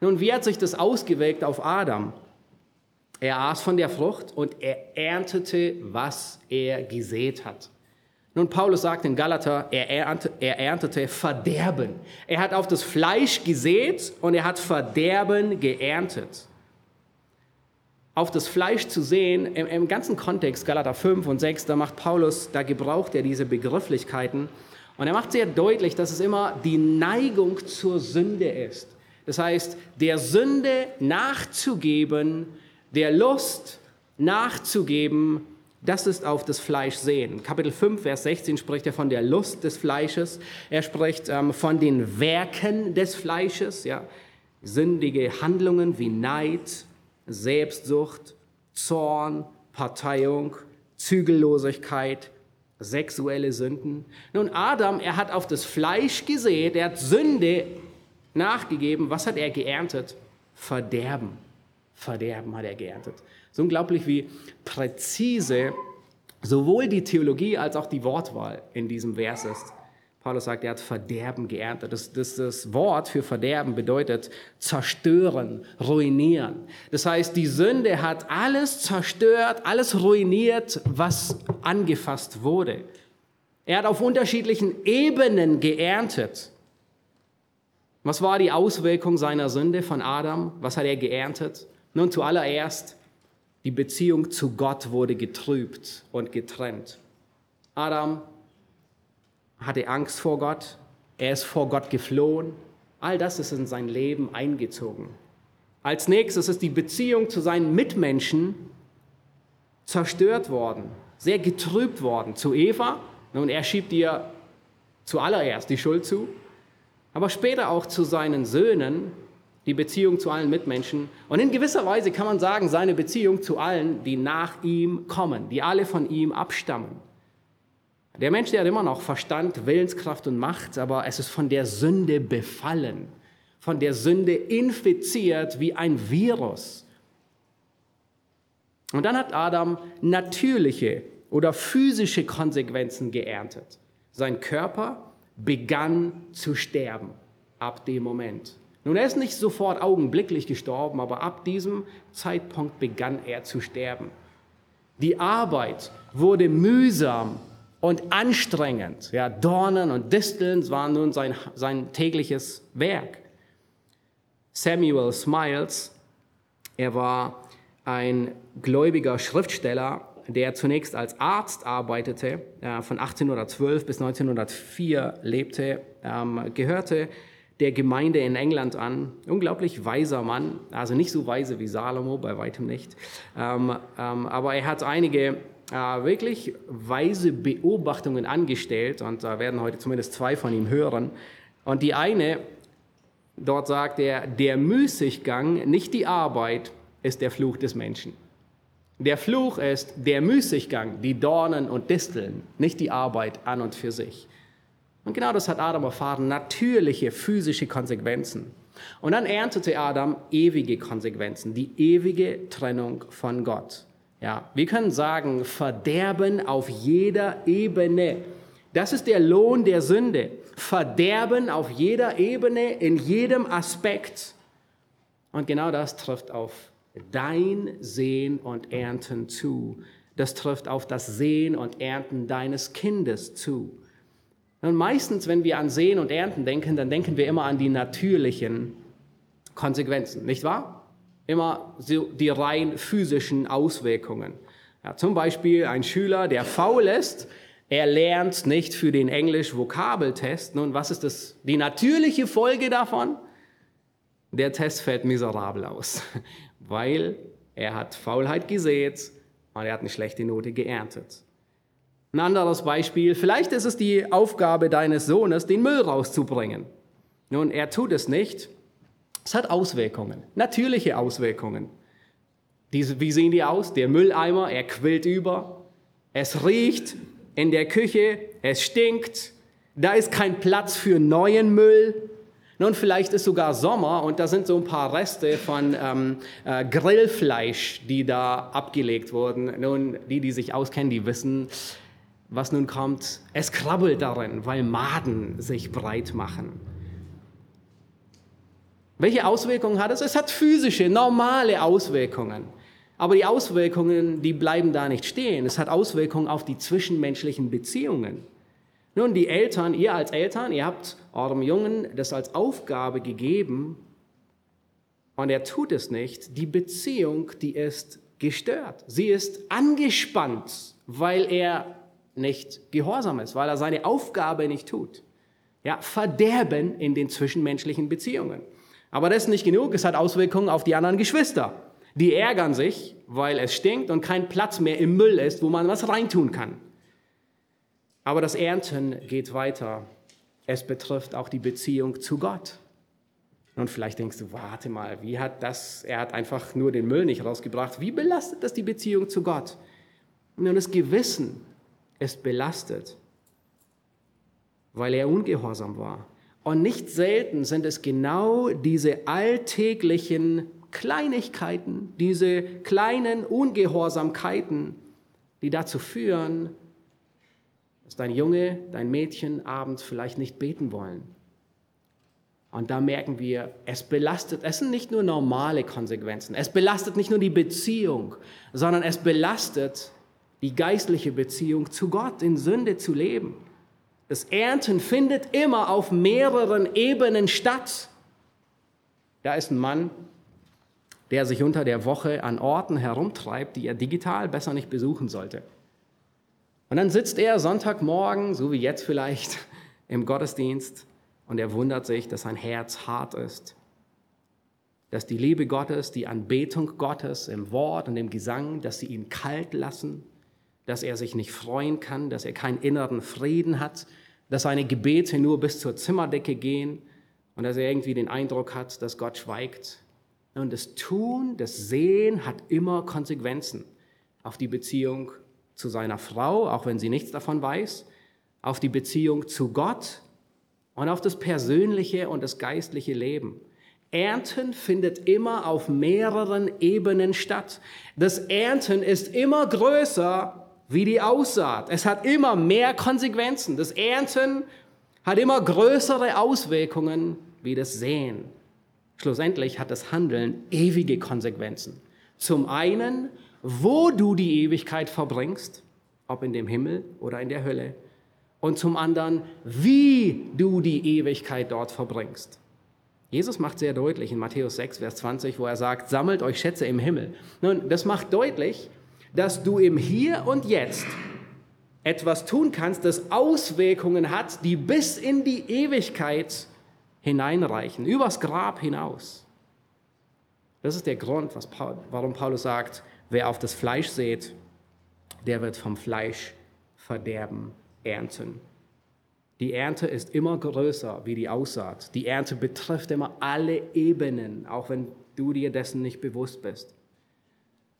Nun, wie hat sich das ausgewirkt auf Adam? Er aß von der Frucht und er erntete, was er gesät hat. Nun, Paulus sagt in Galater, er, erntete, er erntete Verderben. Er hat auf das Fleisch gesät und er hat Verderben geerntet. Auf das Fleisch zu sehen, im, im ganzen Kontext, Galater 5 und 6, da macht Paulus, da gebraucht er diese Begrifflichkeiten und er macht sehr deutlich, dass es immer die Neigung zur Sünde ist. Das heißt, der Sünde nachzugeben, der Lust nachzugeben, das ist auf das Fleisch sehen. Kapitel 5, Vers 16 spricht er von der Lust des Fleisches. Er spricht ähm, von den Werken des Fleisches, ja. Sündige Handlungen wie Neid, Selbstsucht, Zorn, Parteiung, Zügellosigkeit, sexuelle Sünden. Nun, Adam, er hat auf das Fleisch gesehen, er hat Sünde nachgegeben. Was hat er geerntet? Verderben. Verderben hat er geerntet. So unglaublich, wie präzise sowohl die Theologie als auch die Wortwahl in diesem Vers ist. Paulus sagt, er hat Verderben geerntet. Das, das, das Wort für Verderben bedeutet zerstören, ruinieren. Das heißt, die Sünde hat alles zerstört, alles ruiniert, was angefasst wurde. Er hat auf unterschiedlichen Ebenen geerntet. Was war die Auswirkung seiner Sünde von Adam? Was hat er geerntet? Nun zuallererst, die Beziehung zu Gott wurde getrübt und getrennt. Adam hatte Angst vor Gott, er ist vor Gott geflohen. All das ist in sein Leben eingezogen. Als nächstes ist die Beziehung zu seinen Mitmenschen zerstört worden, sehr getrübt worden. Zu Eva, nun er schiebt ihr zuallererst die Schuld zu, aber später auch zu seinen Söhnen, die Beziehung zu allen Mitmenschen und in gewisser Weise kann man sagen, seine Beziehung zu allen, die nach ihm kommen, die alle von ihm abstammen. Der Mensch, der hat immer noch Verstand, Willenskraft und Macht, aber es ist von der Sünde befallen, von der Sünde infiziert wie ein Virus. Und dann hat Adam natürliche oder physische Konsequenzen geerntet. Sein Körper begann zu sterben ab dem Moment. Nun, er ist nicht sofort augenblicklich gestorben, aber ab diesem Zeitpunkt begann er zu sterben. Die Arbeit wurde mühsam und anstrengend. Ja, Dornen und Disteln waren nun sein, sein tägliches Werk. Samuel Smiles, er war ein gläubiger Schriftsteller, der zunächst als Arzt arbeitete, von 1812 bis 1904 lebte, ähm, gehörte der Gemeinde in England an. Unglaublich weiser Mann, also nicht so weise wie Salomo, bei weitem nicht. Ähm, ähm, aber er hat einige äh, wirklich weise Beobachtungen angestellt und da werden heute zumindest zwei von ihm hören. Und die eine, dort sagt er, der Müßiggang, nicht die Arbeit, ist der Fluch des Menschen. Der Fluch ist der Müßiggang, die Dornen und Disteln, nicht die Arbeit an und für sich. Und genau das hat Adam erfahren, natürliche physische Konsequenzen. Und dann erntete Adam ewige Konsequenzen, die ewige Trennung von Gott. Ja, wir können sagen, Verderben auf jeder Ebene. Das ist der Lohn der Sünde. Verderben auf jeder Ebene, in jedem Aspekt. Und genau das trifft auf dein Sehen und Ernten zu. Das trifft auf das Sehen und Ernten deines Kindes zu. Und meistens, wenn wir an Sehen und Ernten denken, dann denken wir immer an die natürlichen Konsequenzen, nicht wahr? Immer so die rein physischen Auswirkungen. Ja, zum Beispiel ein Schüler, der faul ist, er lernt nicht für den Englisch-Vokabeltest. Nun, was ist das, die natürliche Folge davon? Der Test fällt miserabel aus, weil er hat Faulheit gesät und er hat eine schlechte Note geerntet. Ein anderes Beispiel, vielleicht ist es die Aufgabe deines Sohnes, den Müll rauszubringen. Nun, er tut es nicht. Es hat Auswirkungen, natürliche Auswirkungen. Wie sehen die aus? Der Mülleimer, er quillt über. Es riecht in der Küche, es stinkt. Da ist kein Platz für neuen Müll. Nun, vielleicht ist sogar Sommer und da sind so ein paar Reste von ähm, äh, Grillfleisch, die da abgelegt wurden. Nun, die, die sich auskennen, die wissen, was nun kommt, es krabbelt darin, weil Maden sich breit machen. Welche Auswirkungen hat es? Es hat physische, normale Auswirkungen. Aber die Auswirkungen, die bleiben da nicht stehen. Es hat Auswirkungen auf die zwischenmenschlichen Beziehungen. Nun, die Eltern, ihr als Eltern, ihr habt eurem Jungen das als Aufgabe gegeben und er tut es nicht. Die Beziehung, die ist gestört. Sie ist angespannt, weil er nicht gehorsam ist, weil er seine Aufgabe nicht tut. Ja, Verderben in den zwischenmenschlichen Beziehungen. Aber das ist nicht genug, es hat Auswirkungen auf die anderen Geschwister. Die ärgern sich, weil es stinkt und kein Platz mehr im Müll ist, wo man was reintun kann. Aber das Ernten geht weiter. Es betrifft auch die Beziehung zu Gott. Und vielleicht denkst du, warte mal, wie hat das, er hat einfach nur den Müll nicht rausgebracht. Wie belastet das die Beziehung zu Gott? Nun, das Gewissen ist belastet, weil er ungehorsam war. Und nicht selten sind es genau diese alltäglichen Kleinigkeiten, diese kleinen Ungehorsamkeiten, die dazu führen, dass dein Junge, dein Mädchen abends vielleicht nicht beten wollen. Und da merken wir, es belastet, es sind nicht nur normale Konsequenzen, es belastet nicht nur die Beziehung, sondern es belastet die geistliche Beziehung zu Gott, in Sünde zu leben. Das Ernten findet immer auf mehreren Ebenen statt. Da ist ein Mann, der sich unter der Woche an Orten herumtreibt, die er digital besser nicht besuchen sollte. Und dann sitzt er Sonntagmorgen, so wie jetzt vielleicht, im Gottesdienst und er wundert sich, dass sein Herz hart ist, dass die Liebe Gottes, die Anbetung Gottes im Wort und im Gesang, dass sie ihn kalt lassen, dass er sich nicht freuen kann, dass er keinen inneren Frieden hat, dass seine Gebete nur bis zur Zimmerdecke gehen und dass er irgendwie den Eindruck hat, dass Gott schweigt. Und das Tun, das Sehen hat immer Konsequenzen auf die Beziehung zu seiner Frau, auch wenn sie nichts davon weiß, auf die Beziehung zu Gott und auf das persönliche und das geistliche Leben. Ernten findet immer auf mehreren Ebenen statt. Das Ernten ist immer größer wie die Aussaat. Es hat immer mehr Konsequenzen. Das Ernten hat immer größere Auswirkungen wie das Säen. Schlussendlich hat das Handeln ewige Konsequenzen. Zum einen, wo du die Ewigkeit verbringst, ob in dem Himmel oder in der Hölle. Und zum anderen, wie du die Ewigkeit dort verbringst. Jesus macht sehr deutlich in Matthäus 6, Vers 20, wo er sagt, sammelt euch Schätze im Himmel. Nun, das macht deutlich, dass du im Hier und Jetzt etwas tun kannst, das Auswirkungen hat, die bis in die Ewigkeit hineinreichen, übers Grab hinaus. Das ist der Grund, warum Paulus sagt, wer auf das Fleisch sät, der wird vom Fleisch Verderben ernten. Die Ernte ist immer größer wie die Aussaat. Die Ernte betrifft immer alle Ebenen, auch wenn du dir dessen nicht bewusst bist.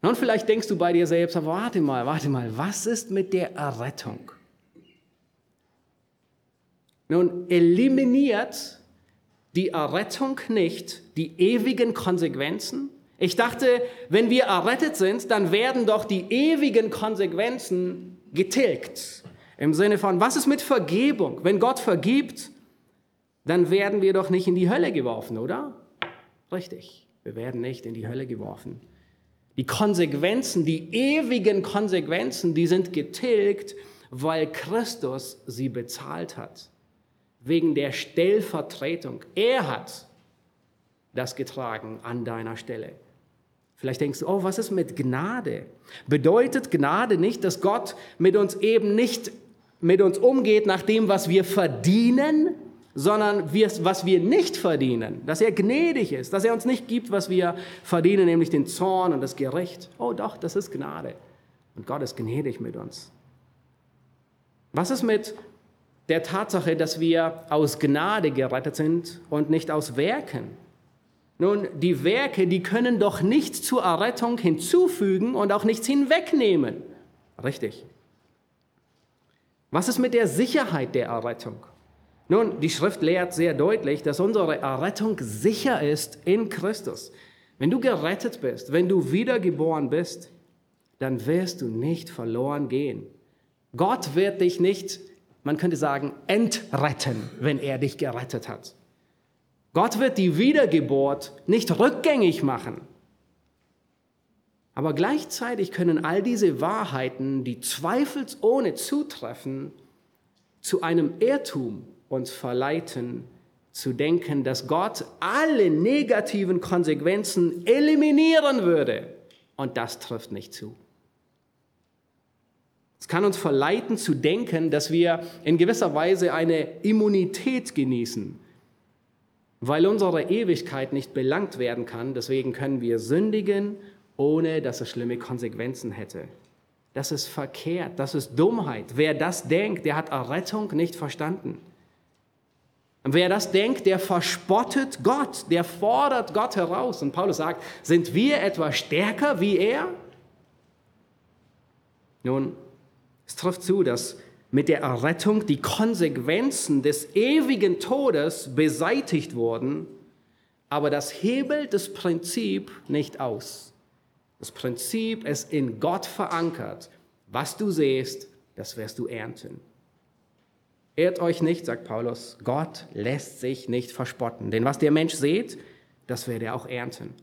Und vielleicht denkst du bei dir selbst, aber warte mal, warte mal, was ist mit der Errettung? Nun, eliminiert die Errettung nicht die ewigen Konsequenzen? Ich dachte, wenn wir errettet sind, dann werden doch die ewigen Konsequenzen getilgt. Im Sinne von, was ist mit Vergebung? Wenn Gott vergibt, dann werden wir doch nicht in die Hölle geworfen, oder? Richtig, wir werden nicht in die Hölle geworfen. Die Konsequenzen, die ewigen Konsequenzen, die sind getilgt, weil Christus sie bezahlt hat. Wegen der Stellvertretung. Er hat das getragen an deiner Stelle. Vielleicht denkst du, oh, was ist mit Gnade? Bedeutet Gnade nicht, dass Gott mit uns eben nicht mit uns umgeht nach dem, was wir verdienen, sondern was wir nicht verdienen, dass er gnädig ist, dass er uns nicht gibt, was wir verdienen, nämlich den Zorn und das Gericht. Oh doch, das ist Gnade. Und Gott ist gnädig mit uns. Was ist mit der Tatsache, dass wir aus Gnade gerettet sind und nicht aus Werken? Nun, die Werke, die können doch nichts zur Errettung hinzufügen und auch nichts hinwegnehmen. Richtig. Was ist mit der Sicherheit der Errettung? Nun, die Schrift lehrt sehr deutlich, dass unsere Errettung sicher ist in Christus. Wenn du gerettet bist, wenn du wiedergeboren bist, dann wirst du nicht verloren gehen. Gott wird dich nicht, man könnte sagen, entretten, wenn er dich gerettet hat. Gott wird die Wiedergeburt nicht rückgängig machen. Aber gleichzeitig können all diese Wahrheiten, die zweifelsohne zutreffen, zu einem Irrtum uns verleiten, zu denken, dass Gott alle negativen Konsequenzen eliminieren würde. Und das trifft nicht zu. Es kann uns verleiten zu denken, dass wir in gewisser Weise eine Immunität genießen weil unsere Ewigkeit nicht belangt werden kann, deswegen können wir sündigen, ohne dass es schlimme Konsequenzen hätte. Das ist verkehrt, das ist Dummheit. Wer das denkt, der hat Errettung nicht verstanden. Und wer das denkt, der verspottet Gott, der fordert Gott heraus. Und Paulus sagt, sind wir etwa stärker wie er? Nun, es trifft zu, dass mit der Errettung die Konsequenzen des ewigen Todes beseitigt wurden, aber das hebelt das Prinzip nicht aus. Das Prinzip ist in Gott verankert. Was du siehst, das wirst du ernten. Ehrt euch nicht, sagt Paulus, Gott lässt sich nicht verspotten. Denn was der Mensch sät, das wird er auch ernten.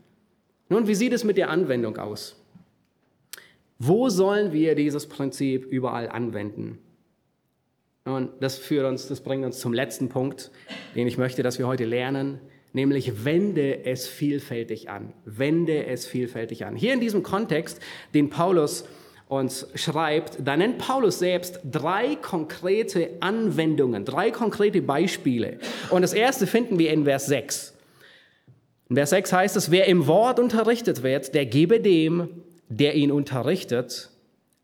Nun, wie sieht es mit der Anwendung aus? Wo sollen wir dieses Prinzip überall anwenden? Und das führt uns, das bringt uns zum letzten Punkt, den ich möchte, dass wir heute lernen, nämlich wende es vielfältig an. Wende es vielfältig an. Hier in diesem Kontext, den Paulus uns schreibt, da nennt Paulus selbst drei konkrete Anwendungen, drei konkrete Beispiele. Und das erste finden wir in Vers 6. In Vers 6 heißt es, wer im Wort unterrichtet wird, der gebe dem, der ihn unterrichtet,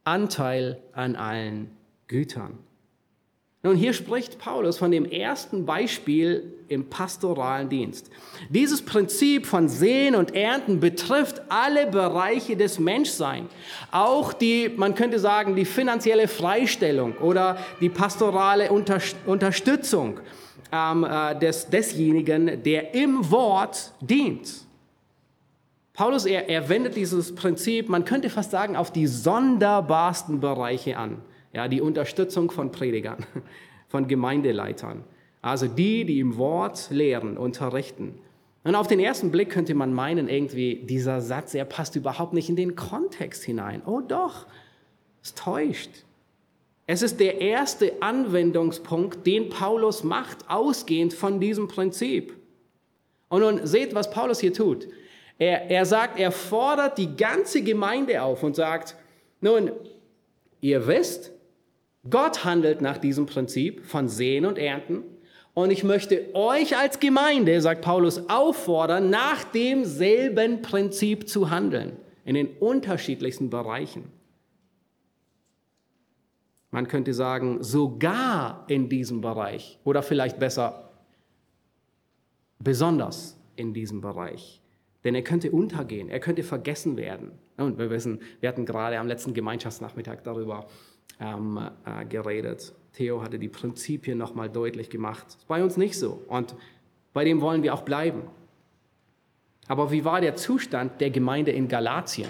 Anteil an allen Gütern. Nun, hier spricht Paulus von dem ersten Beispiel im pastoralen Dienst. Dieses Prinzip von Sehen und Ernten betrifft alle Bereiche des Menschseins. Auch die, man könnte sagen, die finanzielle Freistellung oder die pastorale Unterstützung ähm, äh, des, desjenigen, der im Wort dient. Paulus, er, er wendet dieses Prinzip, man könnte fast sagen, auf die sonderbarsten Bereiche an. Ja, die Unterstützung von Predigern, von Gemeindeleitern. Also die, die im Wort lehren, unterrichten. Und auf den ersten Blick könnte man meinen, irgendwie, dieser Satz, er passt überhaupt nicht in den Kontext hinein. Oh doch, es täuscht. Es ist der erste Anwendungspunkt, den Paulus macht, ausgehend von diesem Prinzip. Und nun seht, was Paulus hier tut. Er, er sagt, er fordert die ganze Gemeinde auf und sagt, nun, ihr wisst, Gott handelt nach diesem Prinzip von Sehen und Ernten. Und ich möchte euch als Gemeinde, sagt Paulus, auffordern, nach demselben Prinzip zu handeln, in den unterschiedlichsten Bereichen. Man könnte sagen, sogar in diesem Bereich oder vielleicht besser, besonders in diesem Bereich. Denn er könnte untergehen, er könnte vergessen werden. Und wir wissen, wir hatten gerade am letzten Gemeinschaftsnachmittag darüber ähm, äh, geredet. Theo hatte die Prinzipien nochmal deutlich gemacht. Das ist bei uns nicht so. Und bei dem wollen wir auch bleiben. Aber wie war der Zustand der Gemeinde in Galatien?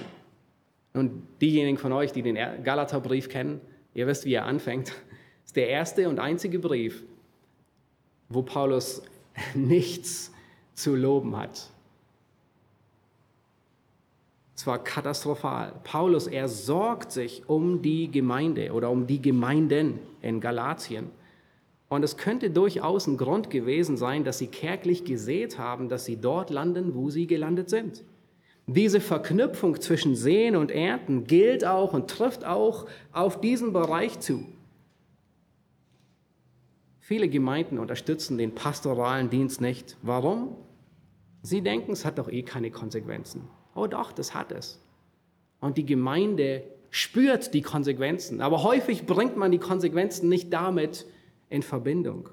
Und diejenigen von euch, die den Galaterbrief kennen, ihr wisst, wie er anfängt. Das ist der erste und einzige Brief, wo Paulus nichts zu loben hat. Es war katastrophal. Paulus, er sorgt sich um die Gemeinde oder um die Gemeinden in Galatien. Und es könnte durchaus ein Grund gewesen sein, dass sie kärglich gesät haben, dass sie dort landen, wo sie gelandet sind. Diese Verknüpfung zwischen Sehen und Ernten gilt auch und trifft auch auf diesen Bereich zu. Viele Gemeinden unterstützen den pastoralen Dienst nicht. Warum? Sie denken, es hat doch eh keine Konsequenzen. Oh doch, das hat es. Und die Gemeinde spürt die Konsequenzen. Aber häufig bringt man die Konsequenzen nicht damit in Verbindung.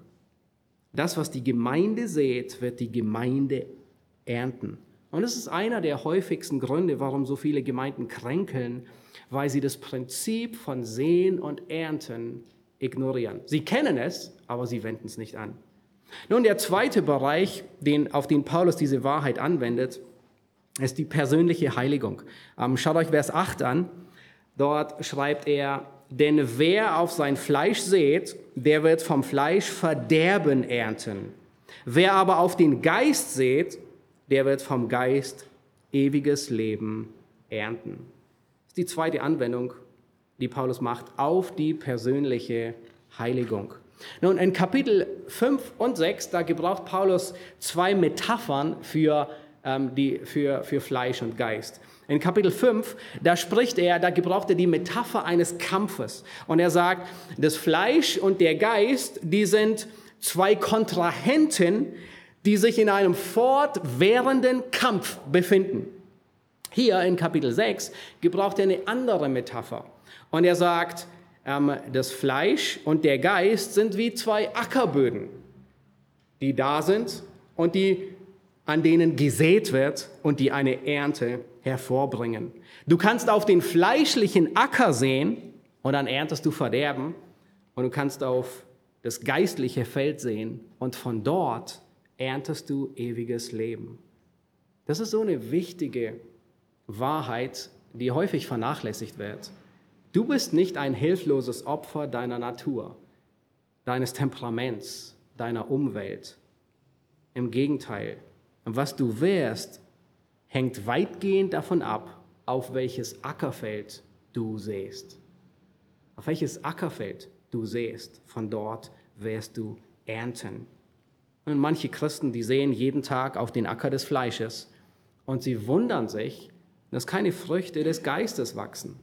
Das, was die Gemeinde sät, wird die Gemeinde ernten. Und es ist einer der häufigsten Gründe, warum so viele Gemeinden kränkeln, weil sie das Prinzip von Sehen und Ernten ignorieren. Sie kennen es, aber sie wenden es nicht an. Nun, der zweite Bereich, den, auf den Paulus diese Wahrheit anwendet, ist die persönliche Heiligung. Ähm, schaut euch Vers 8 an. Dort schreibt er, denn wer auf sein Fleisch sät, der wird vom Fleisch Verderben ernten. Wer aber auf den Geist sät, der wird vom Geist ewiges Leben ernten. Das ist die zweite Anwendung die Paulus macht, auf die persönliche Heiligung. Nun, in Kapitel 5 und 6, da gebraucht Paulus zwei Metaphern für, ähm, die, für, für Fleisch und Geist. In Kapitel 5, da spricht er, da gebraucht er die Metapher eines Kampfes. Und er sagt, das Fleisch und der Geist, die sind zwei Kontrahenten, die sich in einem fortwährenden Kampf befinden. Hier in Kapitel 6 gebraucht er eine andere Metapher. Und er sagt, ähm, das Fleisch und der Geist sind wie zwei Ackerböden, die da sind und die, an denen gesät wird und die eine Ernte hervorbringen. Du kannst auf den fleischlichen Acker sehen und dann erntest du Verderben und du kannst auf das geistliche Feld sehen und von dort erntest du ewiges Leben. Das ist so eine wichtige Wahrheit, die häufig vernachlässigt wird. Du bist nicht ein hilfloses Opfer deiner Natur, deines Temperaments, deiner Umwelt. Im Gegenteil, was du wärst, hängt weitgehend davon ab, auf welches Ackerfeld du sähst. Auf welches Ackerfeld du sähst, von dort wirst du ernten. Und manche Christen, die sehen jeden Tag auf den Acker des Fleisches und sie wundern sich, dass keine Früchte des Geistes wachsen.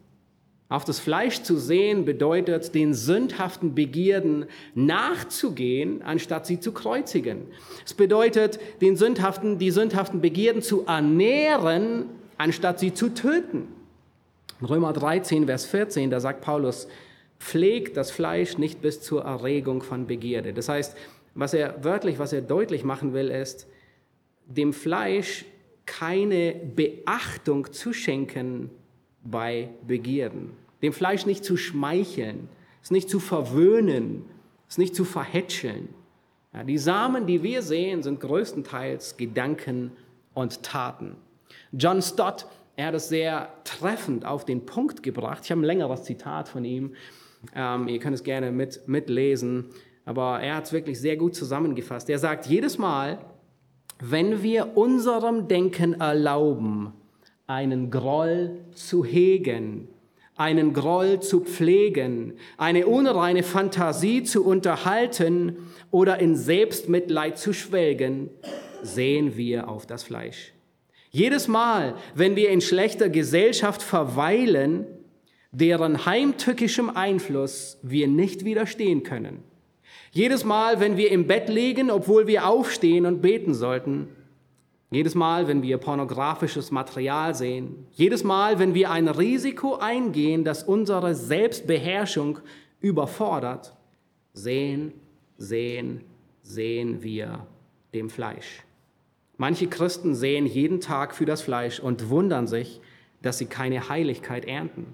Auf das Fleisch zu sehen bedeutet, den sündhaften Begierden nachzugehen, anstatt sie zu kreuzigen. Es bedeutet, den sündhaften, die sündhaften Begierden zu ernähren, anstatt sie zu töten. Römer 13, Vers 14, da sagt Paulus, pflegt das Fleisch nicht bis zur Erregung von Begierde. Das heißt, was er wörtlich, was er deutlich machen will, ist, dem Fleisch keine Beachtung zu schenken, bei Begierden. Dem Fleisch nicht zu schmeicheln, es nicht zu verwöhnen, es nicht zu verhätscheln. Ja, die Samen, die wir sehen, sind größtenteils Gedanken und Taten. John Stott, er hat es sehr treffend auf den Punkt gebracht. Ich habe ein längeres Zitat von ihm. Ähm, ihr könnt es gerne mit, mitlesen. Aber er hat es wirklich sehr gut zusammengefasst. Er sagt, jedes Mal, wenn wir unserem Denken erlauben, einen Groll zu hegen, einen Groll zu pflegen, eine unreine Fantasie zu unterhalten oder in Selbstmitleid zu schwelgen, sehen wir auf das Fleisch. Jedes Mal, wenn wir in schlechter Gesellschaft verweilen, deren heimtückischem Einfluss wir nicht widerstehen können. Jedes Mal, wenn wir im Bett liegen, obwohl wir aufstehen und beten sollten, jedes Mal, wenn wir pornografisches Material sehen, jedes Mal, wenn wir ein Risiko eingehen, das unsere Selbstbeherrschung überfordert, sehen, sehen, sehen wir dem Fleisch. Manche Christen sehen jeden Tag für das Fleisch und wundern sich, dass sie keine Heiligkeit ernten.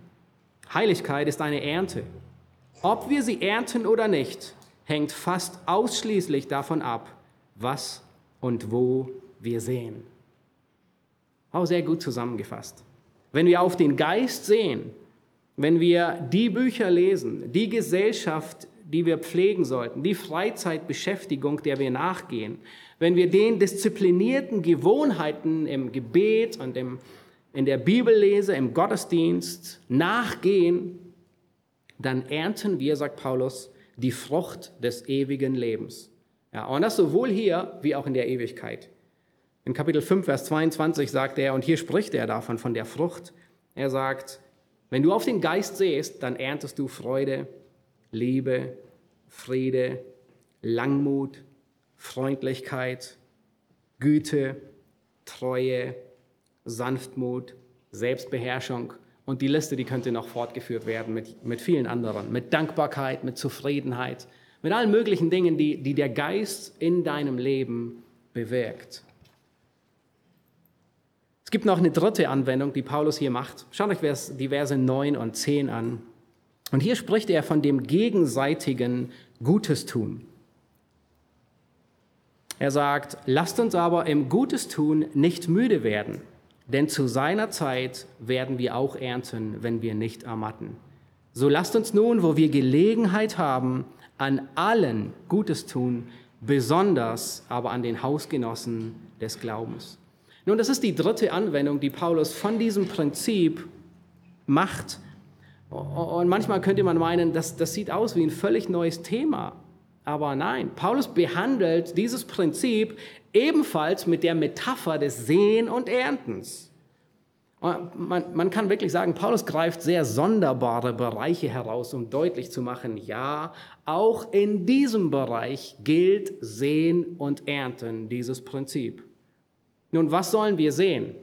Heiligkeit ist eine Ernte. Ob wir sie ernten oder nicht, hängt fast ausschließlich davon ab, was und wo wir sehen. Auch sehr gut zusammengefasst. Wenn wir auf den Geist sehen, wenn wir die Bücher lesen, die Gesellschaft, die wir pflegen sollten, die Freizeitbeschäftigung, der wir nachgehen, wenn wir den disziplinierten Gewohnheiten im Gebet und im, in der Bibellese, im Gottesdienst nachgehen, dann ernten wir, sagt Paulus, die Frucht des ewigen Lebens. Ja, und das sowohl hier wie auch in der Ewigkeit. In Kapitel 5, Vers 22 sagt er, und hier spricht er davon, von der Frucht. Er sagt, wenn du auf den Geist sehst, dann erntest du Freude, Liebe, Friede, Langmut, Freundlichkeit, Güte, Treue, Sanftmut, Selbstbeherrschung. Und die Liste, die könnte noch fortgeführt werden mit, mit vielen anderen, mit Dankbarkeit, mit Zufriedenheit, mit allen möglichen Dingen, die, die der Geist in deinem Leben bewirkt. Gibt noch eine dritte Anwendung, die Paulus hier macht. Schaut euch die Verse 9 und 10 an. Und hier spricht er von dem gegenseitigen Gutes tun. Er sagt, lasst uns aber im Gutes tun nicht müde werden, denn zu seiner Zeit werden wir auch ernten, wenn wir nicht ermatten. So lasst uns nun, wo wir Gelegenheit haben, an allen Gutes tun, besonders aber an den Hausgenossen des Glaubens. Nun, das ist die dritte Anwendung, die Paulus von diesem Prinzip macht. Und manchmal könnte man meinen, das, das sieht aus wie ein völlig neues Thema. Aber nein, Paulus behandelt dieses Prinzip ebenfalls mit der Metapher des Sehen und Erntens. Man, man, kann wirklich sagen, Paulus greift sehr sonderbare Bereiche heraus, um deutlich zu machen, ja, auch in diesem Bereich gilt Sehen und Ernten, dieses Prinzip. Nun, was sollen wir sehen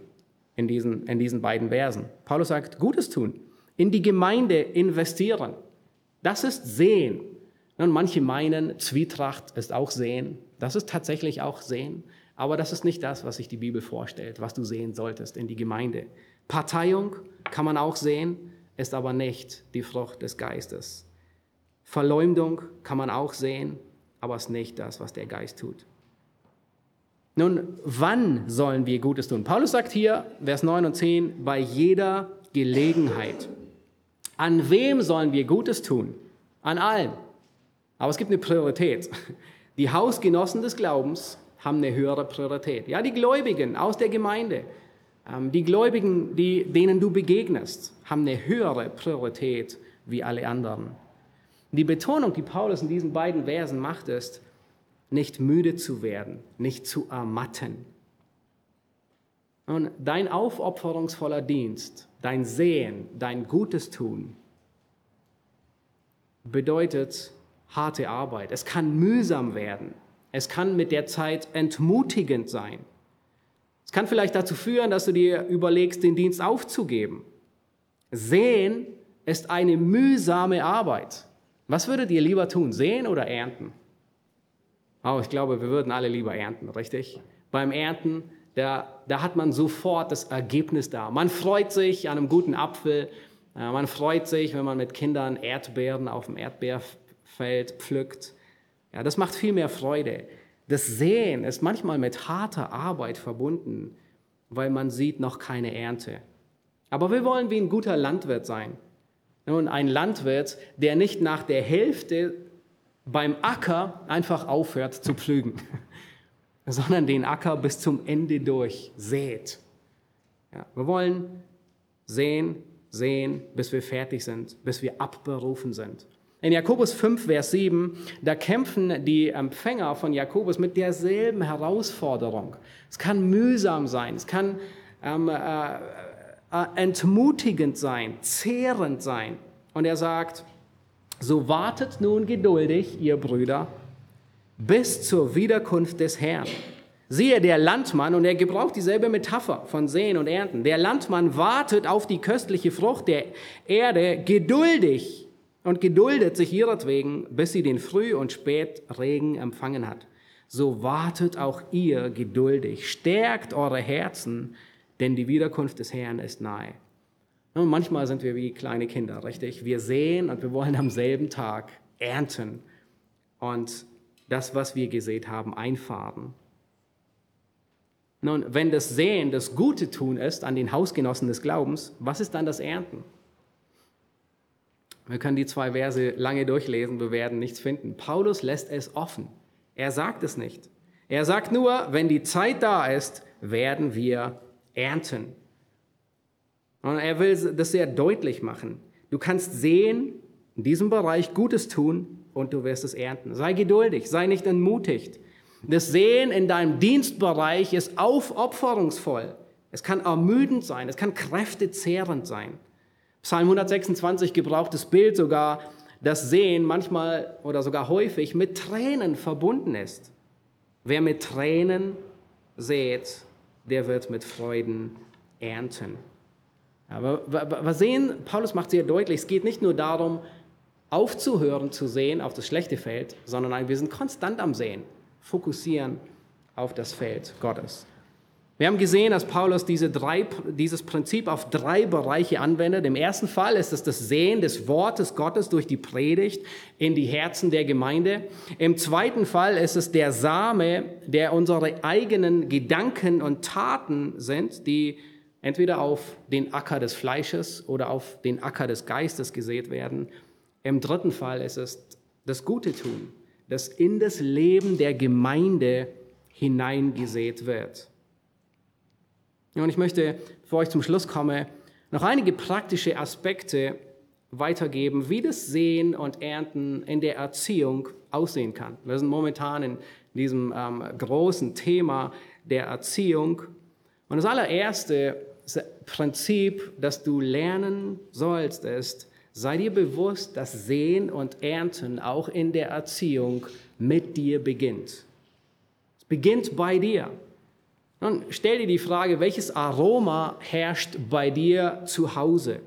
in diesen, in diesen beiden Versen? Paulus sagt, Gutes tun, in die Gemeinde investieren. Das ist Sehen. Und manche meinen, Zwietracht ist auch Sehen. Das ist tatsächlich auch Sehen. Aber das ist nicht das, was sich die Bibel vorstellt, was du sehen solltest in die Gemeinde. Parteiung kann man auch sehen, ist aber nicht die Frucht des Geistes. Verleumdung kann man auch sehen, aber ist nicht das, was der Geist tut. Nun, wann sollen wir Gutes tun? Paulus sagt hier, Vers 9 und 10, bei jeder Gelegenheit. An wem sollen wir Gutes tun? An allen. Aber es gibt eine Priorität. Die Hausgenossen des Glaubens haben eine höhere Priorität. Ja, die Gläubigen aus der Gemeinde, ähm, die Gläubigen, die, denen du begegnest, haben eine höhere Priorität wie alle anderen. Die Betonung, die Paulus in diesen beiden Versen macht, ist, nicht müde zu werden, nicht zu ermatten. Und dein aufopferungsvoller Dienst, dein Sehen, dein Gutes tun, bedeutet, harte Arbeit. Es kann mühsam werden. Es kann mit der Zeit entmutigend sein. Es kann vielleicht dazu führen, dass du dir überlegst, den Dienst aufzugeben. Sehen ist eine mühsame Arbeit. Was würdet ihr lieber tun, sehen oder ernten? Oh, ich glaube, wir würden alle lieber ernten, richtig? Beim Ernten, da, da hat man sofort das Ergebnis da. Man freut sich an einem guten Apfel, äh, man freut sich, wenn man mit Kindern Erdbeeren auf dem Erdbeer, Feld pflückt. Ja, das macht viel mehr Freude. Das Sehen ist manchmal mit harter Arbeit verbunden, weil man sieht noch keine Ernte. Aber wir wollen wie ein guter Landwirt sein. Nun, ein Landwirt, der nicht nach der Hälfte beim Acker einfach aufhört zu pflügen, sondern den Acker bis zum Ende durch sät. Ja, wir wollen sehen, sehen, bis wir fertig sind, bis wir abberufen sind. In Jakobus 5, Vers 7, da kämpfen die Empfänger von Jakobus mit derselben Herausforderung. Es kann mühsam sein, es kann ähm, äh, äh, entmutigend sein, zehrend sein. Und er sagt, so wartet nun geduldig, ihr Brüder, bis zur Wiederkunft des Herrn. Siehe, der Landmann, und er gebraucht dieselbe Metapher von Sehen und Ernten, der Landmann wartet auf die köstliche Frucht der Erde geduldig und geduldet sich ihretwegen, bis sie den Früh- und Spätregen empfangen hat. So wartet auch ihr geduldig, stärkt eure Herzen, denn die Wiederkunft des Herrn ist nahe. Manchmal sind wir wie kleine Kinder, richtig? Wir sehen und wir wollen am selben Tag ernten und das, was wir gesät haben, einfahren. Nun, wenn das Sehen das Gute tun ist an den Hausgenossen des Glaubens, was ist dann das Ernten? Wir können die zwei Verse lange durchlesen, wir werden nichts finden. Paulus lässt es offen. Er sagt es nicht. Er sagt nur, wenn die Zeit da ist, werden wir ernten. Und er will das sehr deutlich machen. Du kannst sehen, in diesem Bereich Gutes tun und du wirst es ernten. Sei geduldig, sei nicht entmutigt. Das Sehen in deinem Dienstbereich ist aufopferungsvoll. Es kann ermüdend sein, es kann kräftezehrend sein. Psalm 126 gebraucht das Bild sogar, dass Sehen manchmal oder sogar häufig mit Tränen verbunden ist. Wer mit Tränen sät, der wird mit Freuden ernten. Aber wir sehen, Paulus macht sehr deutlich, es geht nicht nur darum, aufzuhören zu sehen auf das schlechte Feld, sondern wir sind konstant am Sehen, fokussieren auf das Feld Gottes. Wir haben gesehen, dass Paulus diese drei, dieses Prinzip auf drei Bereiche anwendet. Im ersten Fall ist es das Sehen des Wortes Gottes durch die Predigt in die Herzen der Gemeinde. Im zweiten Fall ist es der Same, der unsere eigenen Gedanken und Taten sind, die entweder auf den Acker des Fleisches oder auf den Acker des Geistes gesät werden. Im dritten Fall ist es das Gute tun, das in das Leben der Gemeinde hineingesät wird. Und ich möchte, bevor ich zum Schluss komme, noch einige praktische Aspekte weitergeben, wie das Sehen und Ernten in der Erziehung aussehen kann. Wir sind momentan in diesem ähm, großen Thema der Erziehung. Und das allererste Prinzip, das du lernen sollst, ist, sei dir bewusst, dass Sehen und Ernten auch in der Erziehung mit dir beginnt. Es beginnt bei dir. Nun stell dir die Frage, welches Aroma herrscht bei dir zu Hause?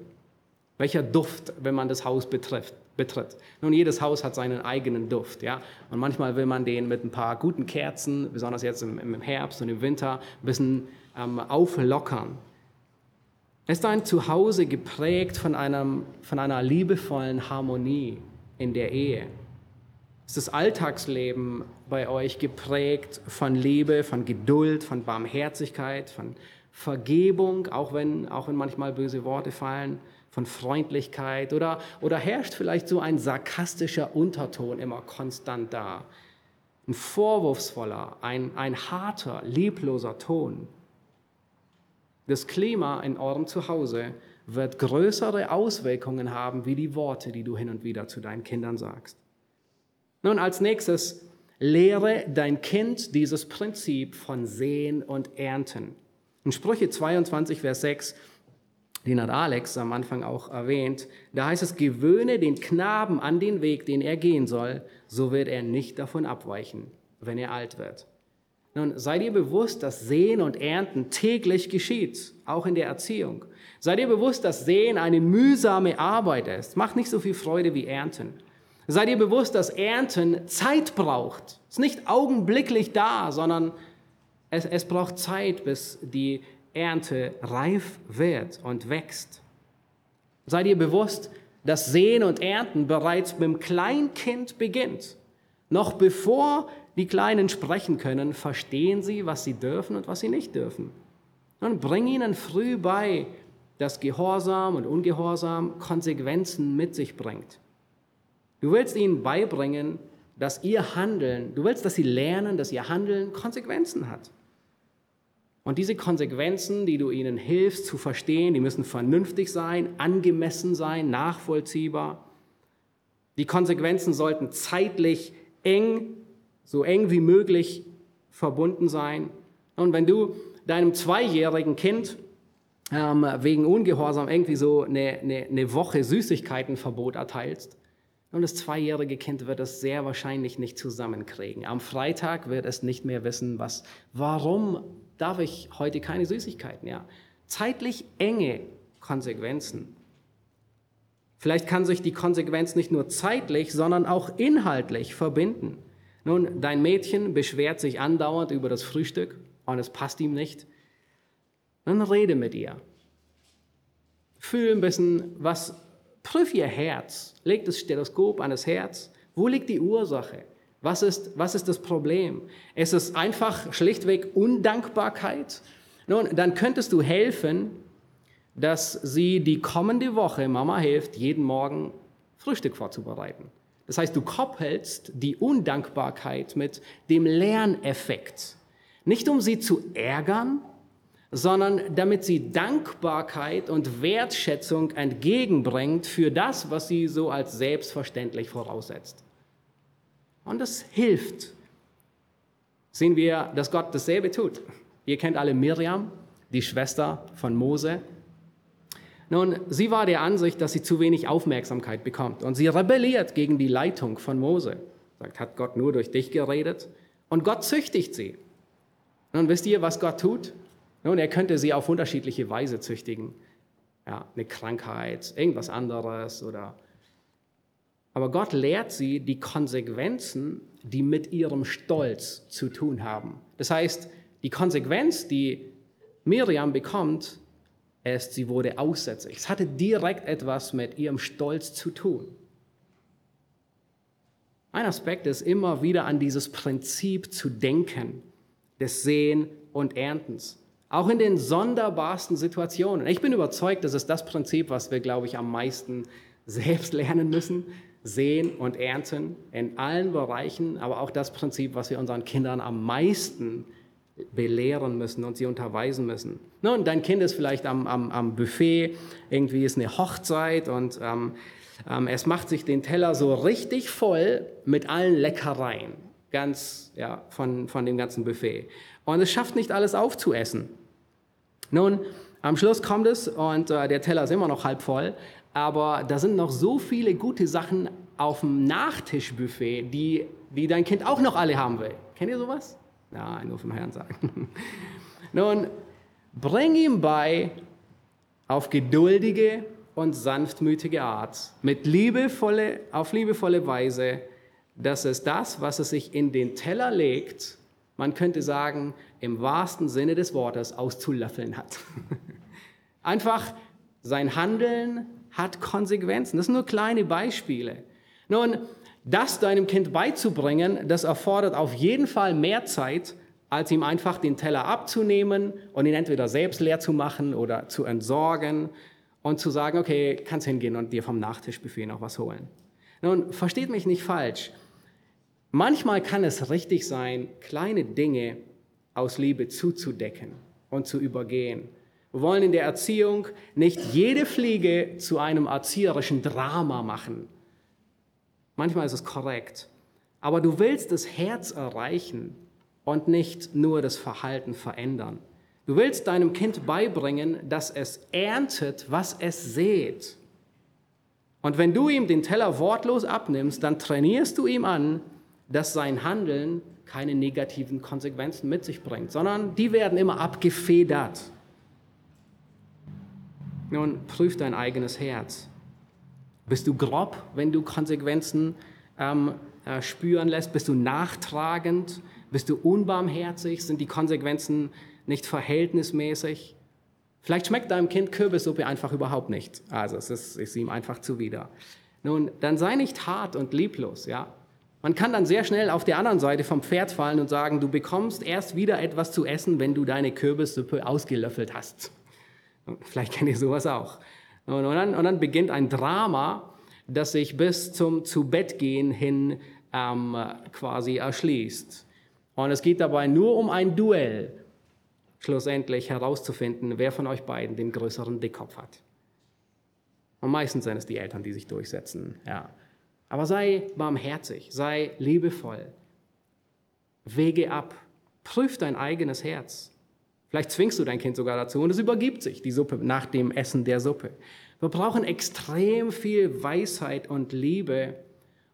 Welcher Duft, wenn man das Haus betrifft, betritt? Nun, jedes Haus hat seinen eigenen Duft, ja. Und manchmal will man den mit ein paar guten Kerzen, besonders jetzt im, Herbst und im Winter, ein bisschen ähm, auflockern. Ist dein Zuhause geprägt von, einem, von einer liebevollen Harmonie in der Ehe? Ist das Alltagsleben bei euch geprägt von Liebe, von Geduld, von Barmherzigkeit, von Vergebung, auch wenn, auch wenn manchmal böse Worte fallen, von Freundlichkeit oder, oder herrscht vielleicht so ein sarkastischer Unterton immer konstant da? Ein vorwurfsvoller, ein, ein harter, liebloser Ton. Das Klima in eurem Zuhause wird größere Auswirkungen haben wie die Worte, die du hin und wieder zu deinen Kindern sagst. Nun, als nächstes, lehre dein Kind dieses Prinzip von Sehen und Ernten. In Sprüche 22, Vers 6, den hat Alex am Anfang auch erwähnt, da heißt es, gewöhne den Knaben an den Weg, den er gehen soll, so wird er nicht davon abweichen, wenn er alt wird. Nun, sei dir bewusst, dass Sehen und Ernten täglich geschieht, auch in der Erziehung. Sei dir bewusst, dass Sehen eine mühsame Arbeit ist. Macht nicht so viel Freude wie Ernten. Sei dir bewusst, dass Ernten Zeit braucht. Ist nicht augenblicklich da, sondern es, es braucht Zeit, bis die Ernte reif wird und wächst. Sei dir bewusst, dass Sehen und Ernten bereits beim Kleinkind beginnt. Noch bevor die Kleinen sprechen können, verstehen sie, was sie dürfen und was sie nicht dürfen. Und bring ihnen früh bei, dass Gehorsam und Ungehorsam Konsequenzen mit sich bringt. Du willst ihnen beibringen, dass ihr Handeln, du willst, dass sie lernen, dass ihr Handeln Konsequenzen hat. Und diese Konsequenzen, die du ihnen hilfst zu verstehen, die müssen vernünftig sein, angemessen sein, nachvollziehbar. Die Konsequenzen sollten zeitlich eng, so eng wie möglich verbunden sein. Und wenn du deinem zweijährigen Kind ähm, wegen Ungehorsam irgendwie so eine, eine, eine Woche Süßigkeitenverbot erteilst, und das zweijährige Kind wird es sehr wahrscheinlich nicht zusammenkriegen. Am Freitag wird es nicht mehr wissen, was, warum darf ich heute keine Süßigkeiten, ja? Zeitlich enge Konsequenzen. Vielleicht kann sich die Konsequenz nicht nur zeitlich, sondern auch inhaltlich verbinden. Nun, dein Mädchen beschwert sich andauernd über das Frühstück und es passt ihm nicht. Dann rede mit ihr. Fühl ein bisschen, was Prüf Ihr Herz. Leg das Stethoskop an das Herz. Wo liegt die Ursache? Was ist, was ist das Problem? Ist es einfach schlichtweg Undankbarkeit? Nun, dann könntest du helfen, dass sie die kommende Woche, Mama hilft, jeden Morgen Frühstück vorzubereiten. Das heißt, du koppelst die Undankbarkeit mit dem Lerneffekt. Nicht um sie zu ärgern, sondern damit sie Dankbarkeit und Wertschätzung entgegenbringt für das, was sie so als selbstverständlich voraussetzt. Und das hilft. Sehen wir, dass Gott dasselbe tut. Ihr kennt alle Miriam, die Schwester von Mose. Nun, sie war der Ansicht, dass sie zu wenig Aufmerksamkeit bekommt und sie rebelliert gegen die Leitung von Mose. Sagt, hat Gott nur durch dich geredet? Und Gott züchtigt sie. Nun, wisst ihr, was Gott tut? Nun, er könnte sie auf unterschiedliche Weise züchtigen. Ja, eine Krankheit, irgendwas anderes oder. Aber Gott lehrt sie die Konsequenzen, die mit ihrem Stolz zu tun haben. Das heißt, die Konsequenz, die Miriam bekommt, ist, sie wurde aussätzig. Es hatte direkt etwas mit ihrem Stolz zu tun. Ein Aspekt ist immer wieder an dieses Prinzip zu denken, des Sehen und Erntens. Auch in den sonderbarsten Situationen. Ich bin überzeugt, das ist das Prinzip, was wir, glaube ich, am meisten selbst lernen müssen. Sehen und ernten in allen Bereichen, aber auch das Prinzip, was wir unseren Kindern am meisten belehren müssen und sie unterweisen müssen. Nun, dein Kind ist vielleicht am, am, am Buffet, irgendwie ist eine Hochzeit und ähm, ähm, es macht sich den Teller so richtig voll mit allen Leckereien, ganz ja, von, von dem ganzen Buffet. Und es schafft nicht alles aufzuessen. Nun, am Schluss kommt es und äh, der Teller ist immer noch halb voll, aber da sind noch so viele gute Sachen auf dem Nachtischbuffet, die, die dein Kind auch noch alle haben will. Kennt ihr sowas? Ja, nur vom Herrn sagen. Nun, bring ihm bei, auf geduldige und sanftmütige Art, mit liebevolle, auf liebevolle Weise, dass es das, was es sich in den Teller legt, man könnte sagen, im wahrsten Sinne des Wortes auszulöffeln hat. Einfach sein Handeln hat Konsequenzen. Das sind nur kleine Beispiele. Nun, das deinem Kind beizubringen, das erfordert auf jeden Fall mehr Zeit, als ihm einfach den Teller abzunehmen und ihn entweder selbst leer zu machen oder zu entsorgen und zu sagen, okay, kannst hingehen und dir vom Nachtischbuffet noch was holen. Nun, versteht mich nicht falsch. Manchmal kann es richtig sein, kleine Dinge aus Liebe zuzudecken und zu übergehen. Wir wollen in der Erziehung nicht jede Fliege zu einem erzieherischen Drama machen, Manchmal ist es korrekt. Aber du willst das Herz erreichen und nicht nur das Verhalten verändern. Du willst deinem Kind beibringen, dass es erntet, was es sät. Und wenn du ihm den Teller wortlos abnimmst, dann trainierst du ihm an, dass sein Handeln keine negativen Konsequenzen mit sich bringt, sondern die werden immer abgefedert. Nun, prüf dein eigenes Herz. Bist du grob, wenn du Konsequenzen ähm, äh, spüren lässt? Bist du nachtragend? Bist du unbarmherzig? Sind die Konsequenzen nicht verhältnismäßig? Vielleicht schmeckt deinem Kind Kürbissuppe einfach überhaupt nicht. Also es ist, ist ihm einfach zuwider. Nun, dann sei nicht hart und lieblos, ja. Man kann dann sehr schnell auf der anderen Seite vom Pferd fallen und sagen, du bekommst erst wieder etwas zu essen, wenn du deine Kürbissuppe ausgelöffelt hast. Vielleicht kennt ihr sowas auch. Und dann, und dann beginnt ein Drama, das sich bis zum Zubettgehen hin ähm, quasi erschließt. Und es geht dabei nur um ein Duell, schlussendlich herauszufinden, wer von euch beiden den größeren Dickkopf hat. Und meistens sind es die Eltern, die sich durchsetzen. Ja. Aber sei barmherzig, sei liebevoll, wege ab, prüf dein eigenes Herz. Vielleicht zwingst du dein Kind sogar dazu und es übergibt sich, die Suppe, nach dem Essen der Suppe. Wir brauchen extrem viel Weisheit und Liebe,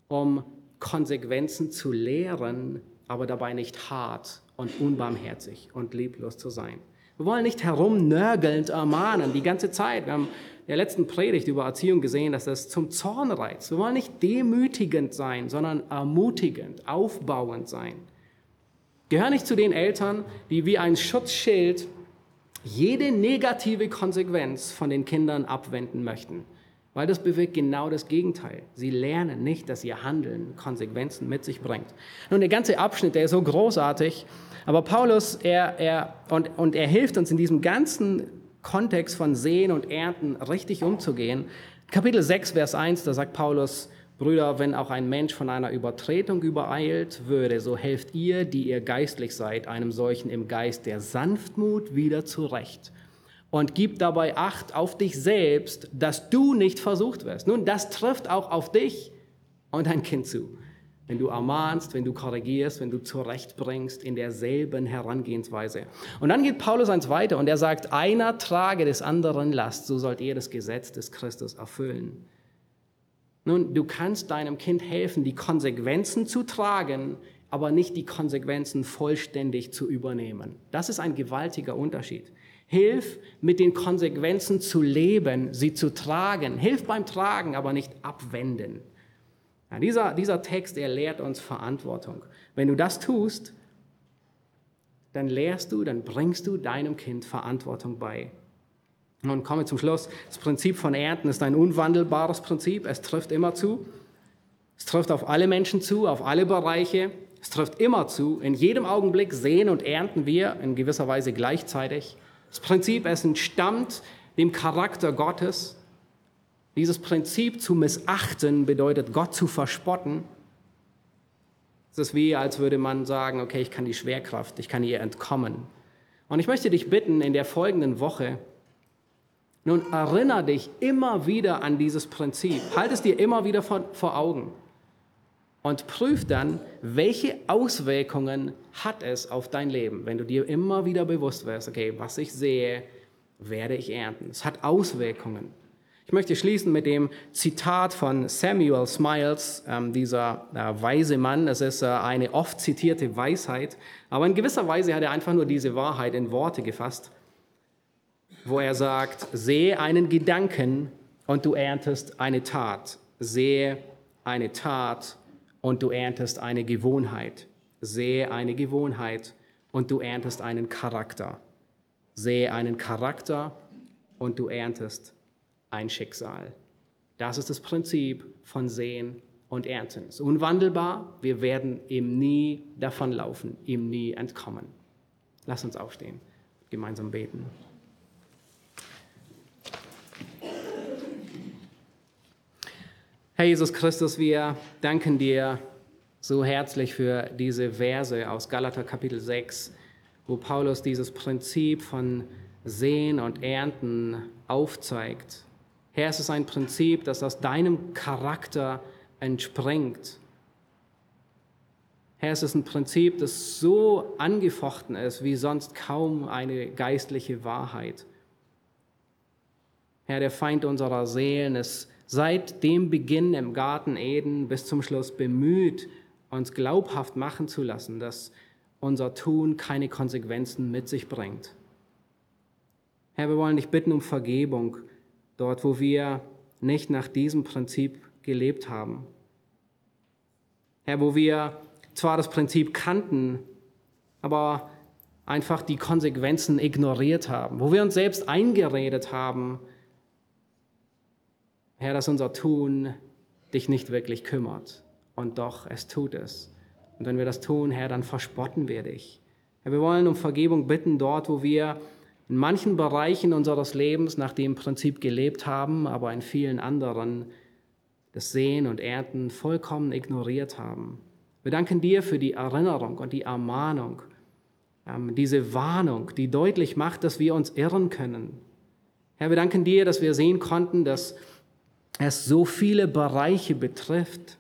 um Konsequenzen zu lehren, aber dabei nicht hart und unbarmherzig und lieblos zu sein. Wir wollen nicht herumnörgelnd ermahnen die ganze Zeit. Wir haben in der letzten Predigt über Erziehung gesehen, dass das zum Zorn reizt. Wir wollen nicht demütigend sein, sondern ermutigend, aufbauend sein. Gehör nicht zu den Eltern, die wie ein Schutzschild jede negative Konsequenz von den Kindern abwenden möchten, weil das bewirkt genau das Gegenteil. Sie lernen nicht, dass ihr Handeln Konsequenzen mit sich bringt. Nun, der ganze Abschnitt, der ist so großartig, aber Paulus, er, er, und, und er hilft uns in diesem ganzen Kontext von Sehen und Ernten richtig umzugehen, Kapitel 6, Vers 1, da sagt Paulus, Brüder, wenn auch ein Mensch von einer Übertretung übereilt würde, so helft ihr, die ihr geistlich seid, einem solchen im Geist der Sanftmut wieder zurecht. Und gib dabei Acht auf dich selbst, dass du nicht versucht wirst. Nun, das trifft auch auf dich und dein Kind zu. Wenn du ermahnst, wenn du korrigierst, wenn du zurechtbringst in derselben Herangehensweise. Und dann geht Paulus eins weiter und er sagt, einer trage des anderen Last, so sollt ihr das Gesetz des Christus erfüllen. Nun, du kannst deinem Kind helfen, die Konsequenzen zu tragen, aber nicht die Konsequenzen vollständig zu übernehmen. Das ist ein gewaltiger Unterschied. Hilf, mit den Konsequenzen zu leben, sie zu tragen. Hilf beim Tragen, aber nicht abwenden. Ja, dieser, dieser Text, er lehrt uns Verantwortung. Wenn du das tust, dann lehrst du, dann bringst du deinem Kind Verantwortung bei. Und komme zum Schluss. Das Prinzip von Ernten ist ein unwandelbares Prinzip. Es trifft immer zu. Es trifft auf alle Menschen zu, auf alle Bereiche. Es trifft immer zu. In jedem Augenblick sehen und ernten wir in gewisser Weise gleichzeitig. Das Prinzip, es entstammt dem Charakter Gottes. Dieses Prinzip zu missachten bedeutet, Gott zu verspotten. Es ist wie, als würde man sagen, okay, ich kann die Schwerkraft, ich kann ihr entkommen. Und ich möchte dich bitten, in der folgenden Woche nun erinnere dich immer wieder an dieses Prinzip. Halt es dir immer wieder vor, vor Augen. Und prüf dann, welche Auswirkungen hat es auf dein Leben, wenn du dir immer wieder bewusst wirst, okay, was ich sehe, werde ich ernten. Es hat Auswirkungen. Ich möchte schließen mit dem Zitat von Samuel Smiles, ähm, dieser äh, weise Mann. Es ist äh, eine oft zitierte Weisheit, aber in gewisser Weise hat er einfach nur diese Wahrheit in Worte gefasst wo er sagt, sehe einen Gedanken und du erntest eine Tat. Sehe eine Tat und du erntest eine Gewohnheit. Sehe eine Gewohnheit und du erntest einen Charakter. Sehe einen Charakter und du erntest ein Schicksal. Das ist das Prinzip von Sehen und Ernten. Es ist unwandelbar. Wir werden ihm nie davonlaufen, ihm nie entkommen. Lass uns aufstehen, gemeinsam beten. Herr Jesus Christus, wir danken dir so herzlich für diese Verse aus Galater Kapitel 6, wo Paulus dieses Prinzip von Sehen und Ernten aufzeigt. Herr, es ist ein Prinzip, das aus deinem Charakter entspringt. Herr, es ist ein Prinzip, das so angefochten ist wie sonst kaum eine geistliche Wahrheit. Herr, der Feind unserer Seelen ist seit dem Beginn im Garten Eden bis zum Schluss bemüht, uns glaubhaft machen zu lassen, dass unser Tun keine Konsequenzen mit sich bringt. Herr, wir wollen dich bitten um Vergebung dort, wo wir nicht nach diesem Prinzip gelebt haben. Herr, wo wir zwar das Prinzip kannten, aber einfach die Konsequenzen ignoriert haben, wo wir uns selbst eingeredet haben, Herr, dass unser Tun dich nicht wirklich kümmert. Und doch, es tut es. Und wenn wir das tun, Herr, dann verspotten wir dich. Herr, wir wollen um Vergebung bitten dort, wo wir in manchen Bereichen unseres Lebens nach dem Prinzip gelebt haben, aber in vielen anderen das Sehen und Ernten vollkommen ignoriert haben. Wir danken dir für die Erinnerung und die Ermahnung, ähm, diese Warnung, die deutlich macht, dass wir uns irren können. Herr, wir danken dir, dass wir sehen konnten, dass es so viele Bereiche betrifft,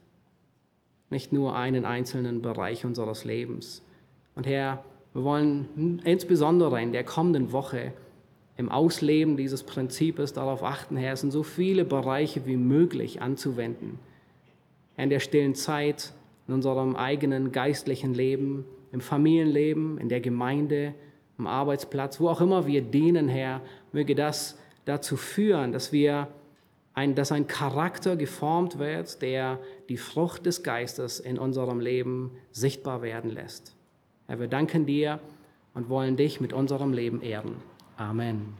nicht nur einen einzelnen Bereich unseres Lebens. Und Herr, wir wollen insbesondere in der kommenden Woche im Ausleben dieses Prinzips darauf achten, Herr, es sind so viele Bereiche wie möglich anzuwenden. In der stillen Zeit, in unserem eigenen geistlichen Leben, im Familienleben, in der Gemeinde, am Arbeitsplatz, wo auch immer wir dienen, Herr, möge das dazu führen, dass wir ein, dass ein Charakter geformt wird, der die Frucht des Geistes in unserem Leben sichtbar werden lässt. Herr, wir danken dir und wollen dich mit unserem Leben ehren. Amen.